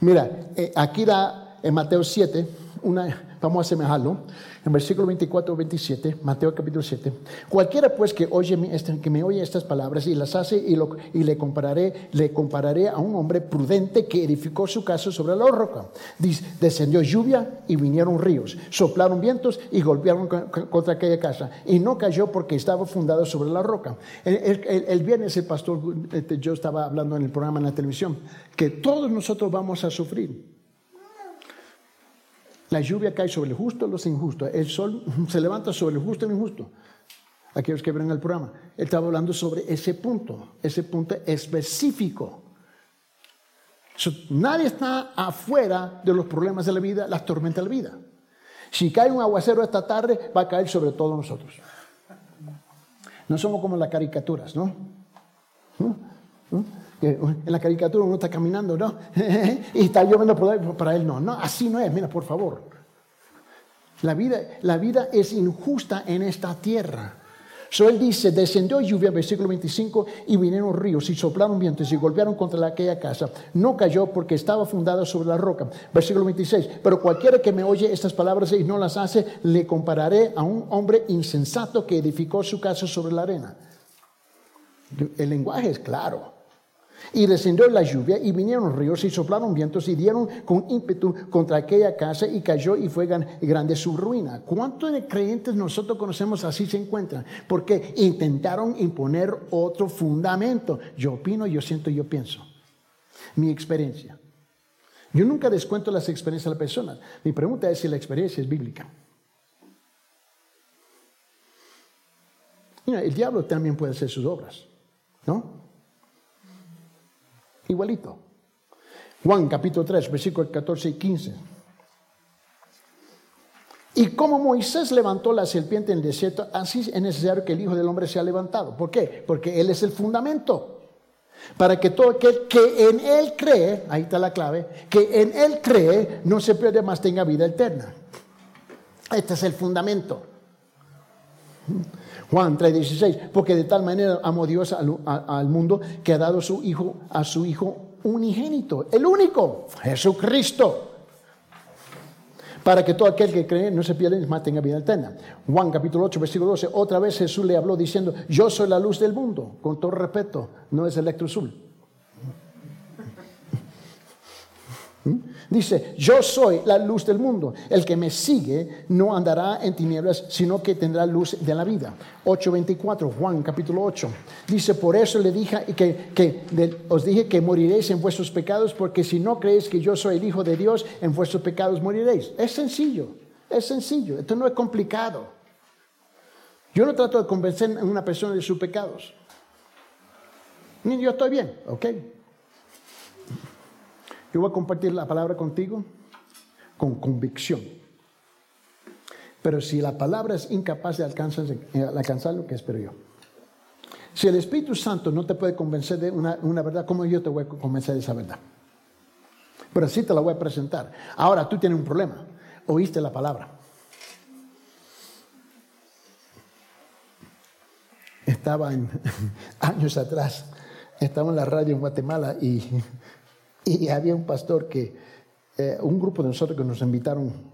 Mira, eh, aquí da en Mateo 7, una, vamos a asemejarlo en versículo 24 27, Mateo capítulo 7. Cualquiera pues que, oye, que me oye estas palabras y las hace y, lo, y le, compararé, le compararé a un hombre prudente que edificó su casa sobre la roca. Descendió lluvia y vinieron ríos, soplaron vientos y golpearon contra aquella casa. Y no cayó porque estaba fundado sobre la roca. El, el viernes el pastor, este, yo estaba hablando en el programa en la televisión, que todos nosotros vamos a sufrir. La lluvia cae sobre el justo y los injustos. El sol se levanta sobre el justo y el injusto. Aquellos que ven el programa. Él estaba hablando sobre ese punto, ese punto específico. nadie está afuera de los problemas de la vida, las tormentas de la vida. Si cae un aguacero esta tarde, va a caer sobre todos nosotros. No somos como las caricaturas, ¿no? ¿No? En la caricatura uno está caminando, ¿no? y está lloviendo por para él, no, no, así no es, mira, por favor. La vida, la vida es injusta en esta tierra. So él dice, descendió lluvia, versículo 25, y vinieron ríos y soplaron vientos y golpearon contra aquella casa. No cayó porque estaba fundada sobre la roca. Versículo 26, pero cualquiera que me oye estas palabras y no las hace, le compararé a un hombre insensato que edificó su casa sobre la arena. El lenguaje es claro. Y descendió la lluvia y vinieron ríos y soplaron vientos y dieron con ímpetu contra aquella casa y cayó y fue grande su ruina. ¿Cuántos creyentes nosotros conocemos así se encuentran? Porque intentaron imponer otro fundamento. Yo opino, yo siento, yo pienso. Mi experiencia. Yo nunca descuento las experiencias de la persona. Mi pregunta es si la experiencia es bíblica. Mira, el diablo también puede hacer sus obras, ¿no? Igualito. Juan capítulo 3, versículos 14 y 15. Y como Moisés levantó la serpiente en el desierto, así es necesario que el Hijo del Hombre sea levantado. ¿Por qué? Porque Él es el fundamento. Para que todo aquel que en Él cree, ahí está la clave, que en Él cree, no se pierde más, tenga vida eterna. Este es el fundamento. Juan 3:16, porque de tal manera amó Dios al, mundo que ha dado su hijo, a su Hijo unigénito, el único, Jesucristo, para que todo aquel que cree no se pierda, más tenga vida eterna. Juan capítulo 8, versículo 12, otra vez Jesús le habló diciendo, yo soy la luz del mundo, con todo respeto, no es electrosul. Dice, yo soy la luz del mundo. El que me sigue no andará en tinieblas, sino que tendrá luz de la vida. 8.24, Juan capítulo 8. Dice, por eso le dije que, que os dije que moriréis en vuestros pecados, porque si no creéis que yo soy el Hijo de Dios, en vuestros pecados moriréis. Es sencillo, es sencillo. Esto no es complicado. Yo no trato de convencer a una persona de sus pecados. Yo estoy bien, ¿ok? Yo voy a compartir la palabra contigo con convicción. Pero si la palabra es incapaz de alcanzar, alcanzar lo que espero yo. Si el Espíritu Santo no te puede convencer de una, una verdad, ¿cómo yo te voy a convencer de esa verdad? Pero así te la voy a presentar. Ahora tú tienes un problema. Oíste la palabra. Estaba años atrás, estaba en la radio en Guatemala y, y había un pastor que, eh, un grupo de nosotros que nos invitaron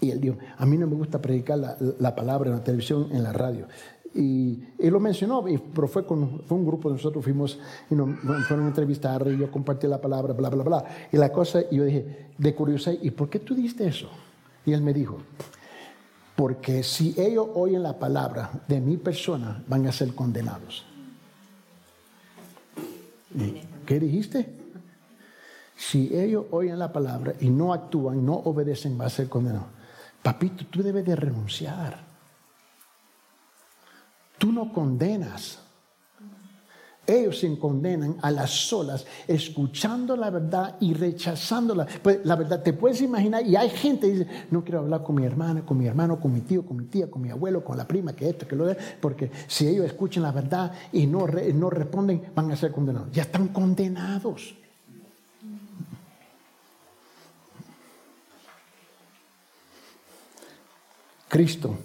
y él dijo, a mí no me gusta predicar la, la palabra en la televisión, en la radio. Y él lo mencionó, pero fue, con, fue un grupo de nosotros, fuimos, y nos, fueron a entrevistar, y yo compartí la palabra, bla, bla, bla. Y la cosa, y yo dije, de curiosidad, ¿y por qué tú diste eso? Y él me dijo, porque si ellos oyen la palabra de mi persona, van a ser condenados. ¿Qué dijiste? Si ellos oyen la palabra y no actúan, no obedecen, va a ser condenado. Papito, tú debes de renunciar. Tú no condenas. Ellos se condenan a las solas, escuchando la verdad y rechazándola. Pues la verdad, te puedes imaginar, y hay gente que dice, no quiero hablar con mi hermana, con mi hermano, con mi tío, con mi tía, con mi abuelo, con la prima, que esto, que lo de, porque si ellos escuchan la verdad y no, no responden, van a ser condenados. Ya están condenados. Cristo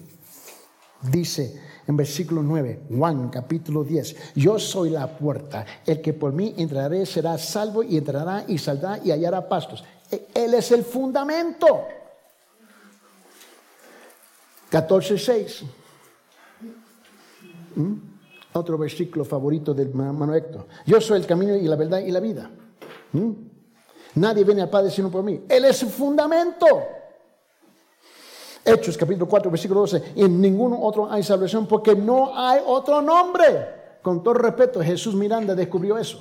dice, en versículo 9, Juan capítulo 10, yo soy la puerta, el que por mí entraré será salvo y entrará y saldrá y hallará pastos. E, él es el fundamento. 14.6. ¿Mm? Otro versículo favorito del hermano Héctor. Yo soy el camino y la verdad y la vida. ¿Mm? Nadie viene al Padre sino por mí. Él es el fundamento. Hechos capítulo 4, versículo 12. En ningún otro hay salvación porque no hay otro nombre. Con todo respeto, Jesús Miranda descubrió eso.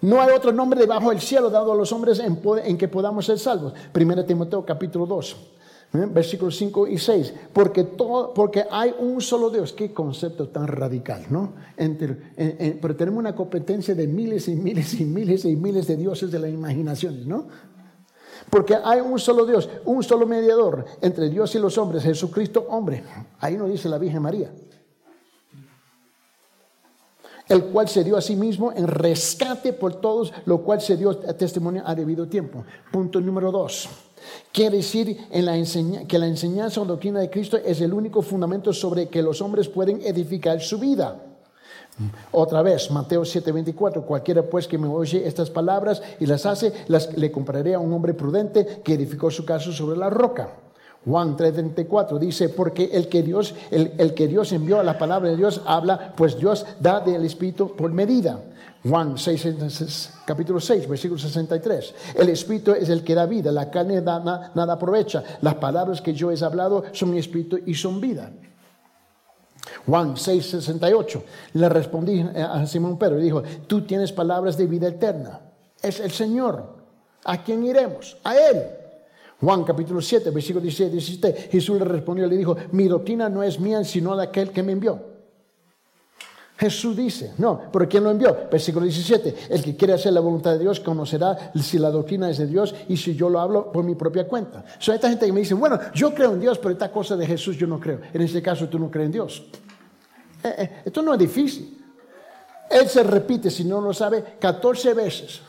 No hay otro nombre debajo del cielo dado a los hombres en, que podamos ser salvos. 1 Timoteo capítulo 2, ¿eh? versículos 5 y 6. Porque, todo, porque hay un solo Dios. Qué concepto tan radical, ¿no? pero tenemos una competencia de miles y miles y miles y miles de dioses de las imaginaciones, ¿no? Porque hay un solo Dios, un solo mediador entre Dios y los hombres, Jesucristo hombre. Ahí nos dice la Virgen María. El cual se dio a sí mismo en rescate por todos, lo cual se dio testimonio a debido tiempo. Punto número dos. Quiere decir en la que la enseñanza o doctrina de Cristo es el único fundamento sobre que los hombres pueden edificar su vida. Otra vez, Mateo 7:24, cualquiera pues que me oye estas palabras y las hace, las, le compraré a un hombre prudente que edificó su casa sobre la roca. Juan 3:34 dice, porque el que, Dios, el, el, que Dios envió a la palabra de Dios habla, pues Dios da del Espíritu por medida. Juan 6, capítulo 6, versículo 63. El Espíritu es el que da vida, la carne nada, nada aprovecha. Las palabras que yo he hablado son mi Espíritu y son vida. Juan 6:68. Le respondí a Simón Pedro y dijo, tú tienes palabras de vida eterna. Es el Señor. ¿A quién iremos? A Él. Juan capítulo 7, versículo 16, 17. Jesús le respondió y le dijo, mi doctrina no es mía, sino de aquel que me envió. Jesús dice, no, pero ¿quién lo envió? Versículo 17, el que quiere hacer la voluntad de Dios conocerá si la doctrina es de Dios y si yo lo hablo por mi propia cuenta. So, esta gente que me dice, bueno, yo creo en Dios, pero esta cosa de Jesús yo no creo. En este caso tú no crees en Dios. Eh, eh, esto no es difícil. Él se repite, si no lo sabe, 14 veces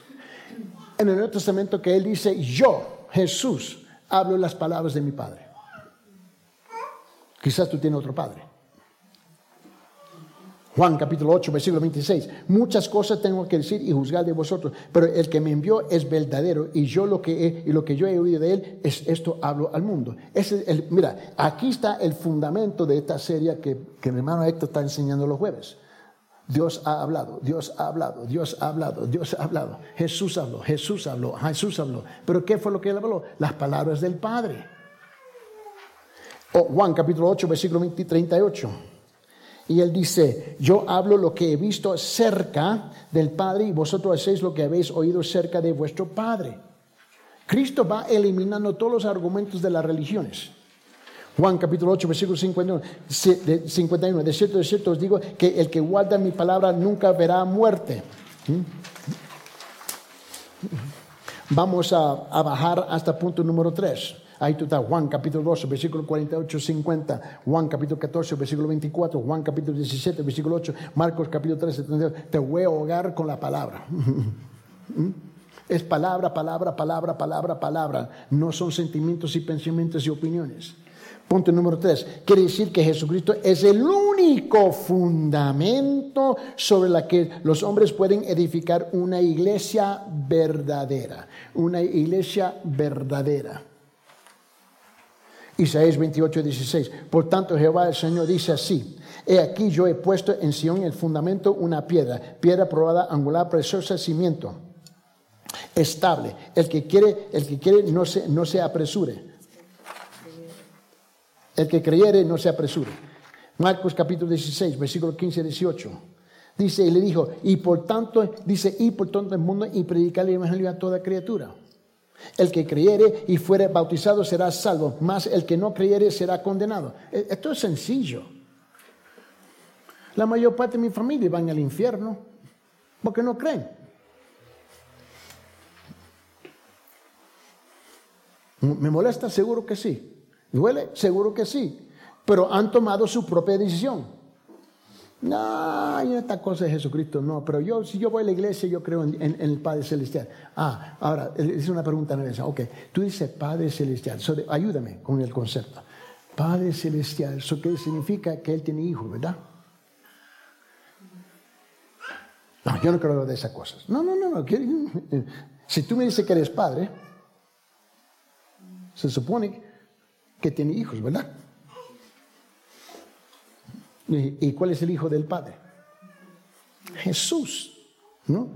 en el Nuevo Testamento que Él dice, yo, Jesús, hablo las palabras de mi Padre. Quizás tú tienes otro Padre. Juan capítulo 8, versículo 26. Muchas cosas tengo que decir y juzgar de vosotros, pero el que me envió es verdadero y yo lo que he, y lo que yo he oído de él es esto hablo al mundo. Mira, aquí está el fundamento de esta serie que, que mi hermano Héctor está enseñando los jueves. Dios ha hablado, Dios ha hablado, Dios ha hablado, Dios ha hablado. Jesús habló, Jesús habló, Jesús habló. Pero ¿qué fue lo que él habló? Las palabras del Padre. Juan capítulo 8, versículo 38. Y él dice, yo hablo lo que he visto cerca del Padre y vosotros hacéis lo que habéis oído cerca de vuestro Padre. Cristo va eliminando todos los argumentos de las religiones. Juan capítulo 8, versículo 51, 51. De cierto, de cierto os digo que el que guarda mi palabra nunca verá muerte. ¿Mm? Vamos a, a bajar hasta punto número 3. Ahí tú estás, Juan capítulo 12, versículo 48, 50, Juan capítulo 14, versículo 24, Juan capítulo 17, versículo 8, Marcos capítulo 13, 32. Te voy a ahogar con la palabra. ¿Mm? Es palabra, palabra, palabra, palabra, palabra. No son sentimientos y pensamientos y opiniones. Punto número tres. Quiere decir que Jesucristo es el único fundamento sobre la que los hombres pueden edificar una iglesia verdadera. Una iglesia verdadera. Isaías 28, 16. Por tanto, Jehová el Señor dice así. He aquí yo he puesto en Sion el fundamento una piedra, piedra probada, angular, preciosa, cimiento estable. El que quiere, el que quiere no se, no se apresure. El que creyere no se apresure. Marcos capítulo 16, versículo 15 18. Dice, y le dijo, y por tanto, dice, y por tanto el mundo y predicar el evangelio a toda criatura. El que creyere y fuere bautizado será salvo, mas el que no creyere será condenado. E, esto es sencillo. La mayor parte de mi familia van al infierno porque no creen. ¿Me molesta? Seguro que sí. ¿Duele? Seguro que sí. Pero han tomado su propia decisión. No, esta cosa de Jesucristo no, pero yo, si yo voy a la iglesia, yo creo en, el Padre Celestial. Ah, ahora, es una pregunta nueva. Ok, tú dices Padre Celestial, ayúdame con el concepto. Padre Celestial, ¿eso qué significa? Que Él tiene hijos, ¿verdad? No, yo no creo de esas cosas. No, no, no, no. Si tú me dices que eres Padre, se supone que tiene hijos, ¿verdad? ¿Y, cuál es el hijo del Padre? Jesús, ¿no?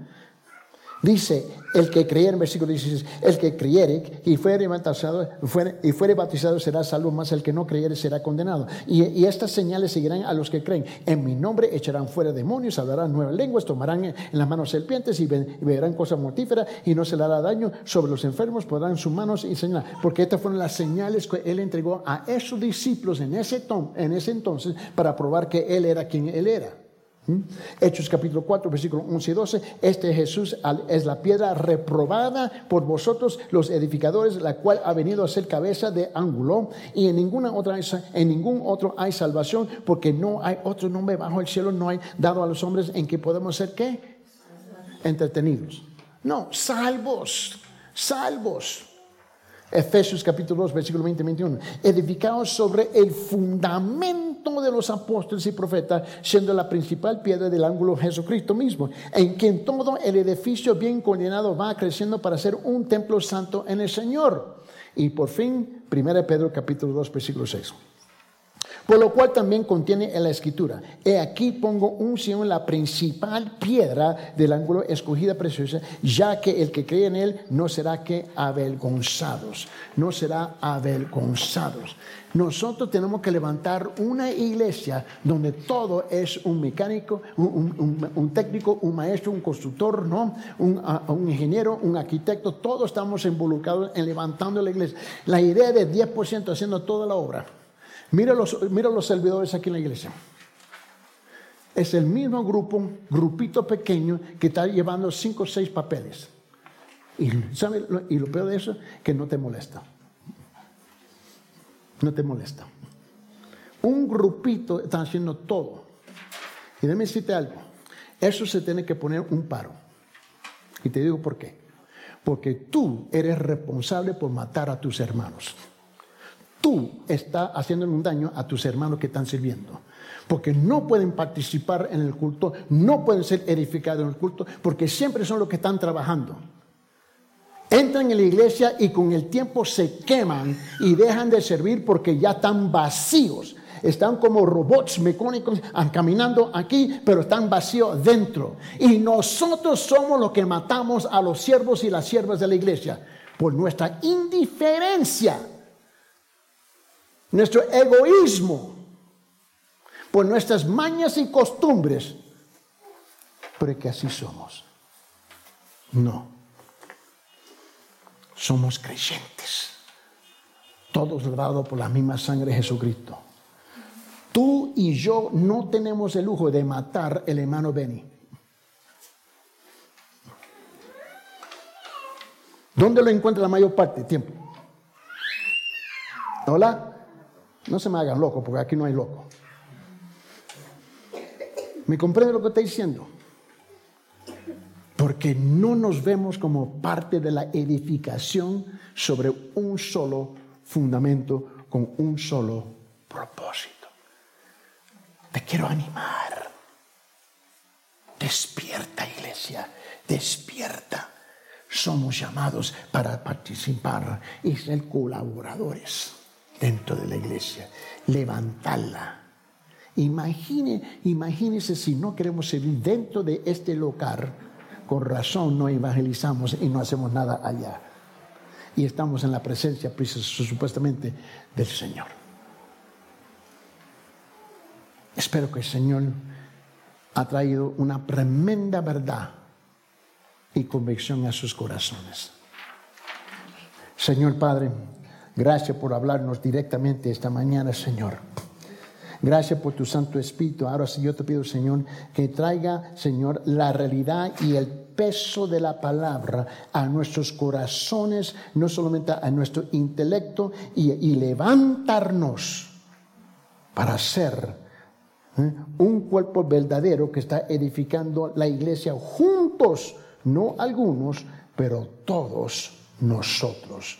Dice, el que creyere, en versículo 16, el que creyere y fuere bautizado, y será salvo, más el que no creyere será condenado. Y, estas señales seguirán a los que creen. En mi nombre echarán fuera demonios, hablarán nuevas lenguas, tomarán en las manos serpientes y, verán cosas mortíferas y no se le hará daño sobre los enfermos, podrán sus manos y señalar. Porque estas fueron las señales que él entregó a esos discípulos en ese, en ese entonces para probar que él era quien él era. ¿Mm? Hechos capítulo 4, versículo 11 y 12. Este Jesús es la piedra reprobada por vosotros los edificadores, la cual ha venido a ser cabeza de ángulo. Y en, ninguna otra, en ningún otro hay salvación, porque no hay otro nombre bajo el cielo, no hay dado a los hombres en que podemos ser qué? Entretenidos. No, salvos, salvos. Efesios capítulo 2, versículo 20 y 21. Edificados sobre el fundamento de los apóstoles y profetas, siendo la principal piedra del ángulo Jesucristo mismo, en quien todo el edificio bien coordinado va creciendo para ser un templo santo en el Señor. Y por fin, 1 Pedro capítulo 2, versículo 6. Por lo cual también contiene en la escritura, he aquí pongo un Sion la principal piedra del ángulo escogida preciosa, ya que el que cree en él no será que avergonzados, no será avergonzados. Nosotros tenemos que levantar una iglesia donde todo es un mecánico, un, técnico, un maestro, un constructor, ¿no? un, ingeniero, un arquitecto, todos estamos involucrados en levantando la iglesia. La idea de 10% haciendo toda la obra. Mira los, mira los servidores aquí en la iglesia. Es el mismo grupo, grupito pequeño, que está llevando cinco o seis papeles. Y, ¿sabe? y lo peor de eso, que no te molesta. No te molesta. Un grupito está haciendo todo. Y déjame decirte algo. Eso se tiene que poner un paro. Y te digo por qué. Porque tú eres responsable por matar a tus hermanos tú estás haciendo un daño a tus hermanos que están sirviendo. Porque no pueden participar en el culto, no pueden ser edificados en el culto, porque siempre son los que están trabajando. Entran en la iglesia y con el tiempo se queman y dejan de servir porque ya están vacíos. Están como robots mecánicos caminando aquí, pero están vacíos dentro. Y nosotros somos los que matamos a los siervos y las siervas de la iglesia por nuestra indiferencia nuestro egoísmo, por nuestras mañas y costumbres, pero que así somos. No. Somos creyentes, todos lavados por la misma sangre de Jesucristo. Tú y yo no tenemos el lujo de matar el hermano Benny. ¿Dónde lo encuentra la mayor parte? Tiempo. Hola. No se me hagan loco, porque aquí no hay loco. ¿Me comprende lo que estoy diciendo? Porque no nos vemos como parte de la edificación sobre un solo fundamento, con un solo propósito. Te quiero animar. Despierta, iglesia, despierta. Somos llamados para participar y ser colaboradores dentro de la iglesia. Levantarla. Imagine, imagínese si no queremos servir dentro de este lugar, con razón no evangelizamos y no hacemos nada allá. Y estamos en la presencia, pues, supuestamente, del Señor. Espero que el Señor ha traído una tremenda verdad y convicción a sus corazones. Señor Padre, gracias por hablarnos directamente esta mañana, Señor. Gracias por tu Santo Espíritu. Ahora sí yo te pido, Señor, que traiga, Señor, la realidad y el peso de la palabra a nuestros corazones, no solamente a nuestro intelecto, y, levantarnos para ser ¿eh? un cuerpo verdadero que está edificando la iglesia juntos, no algunos, pero todos nosotros.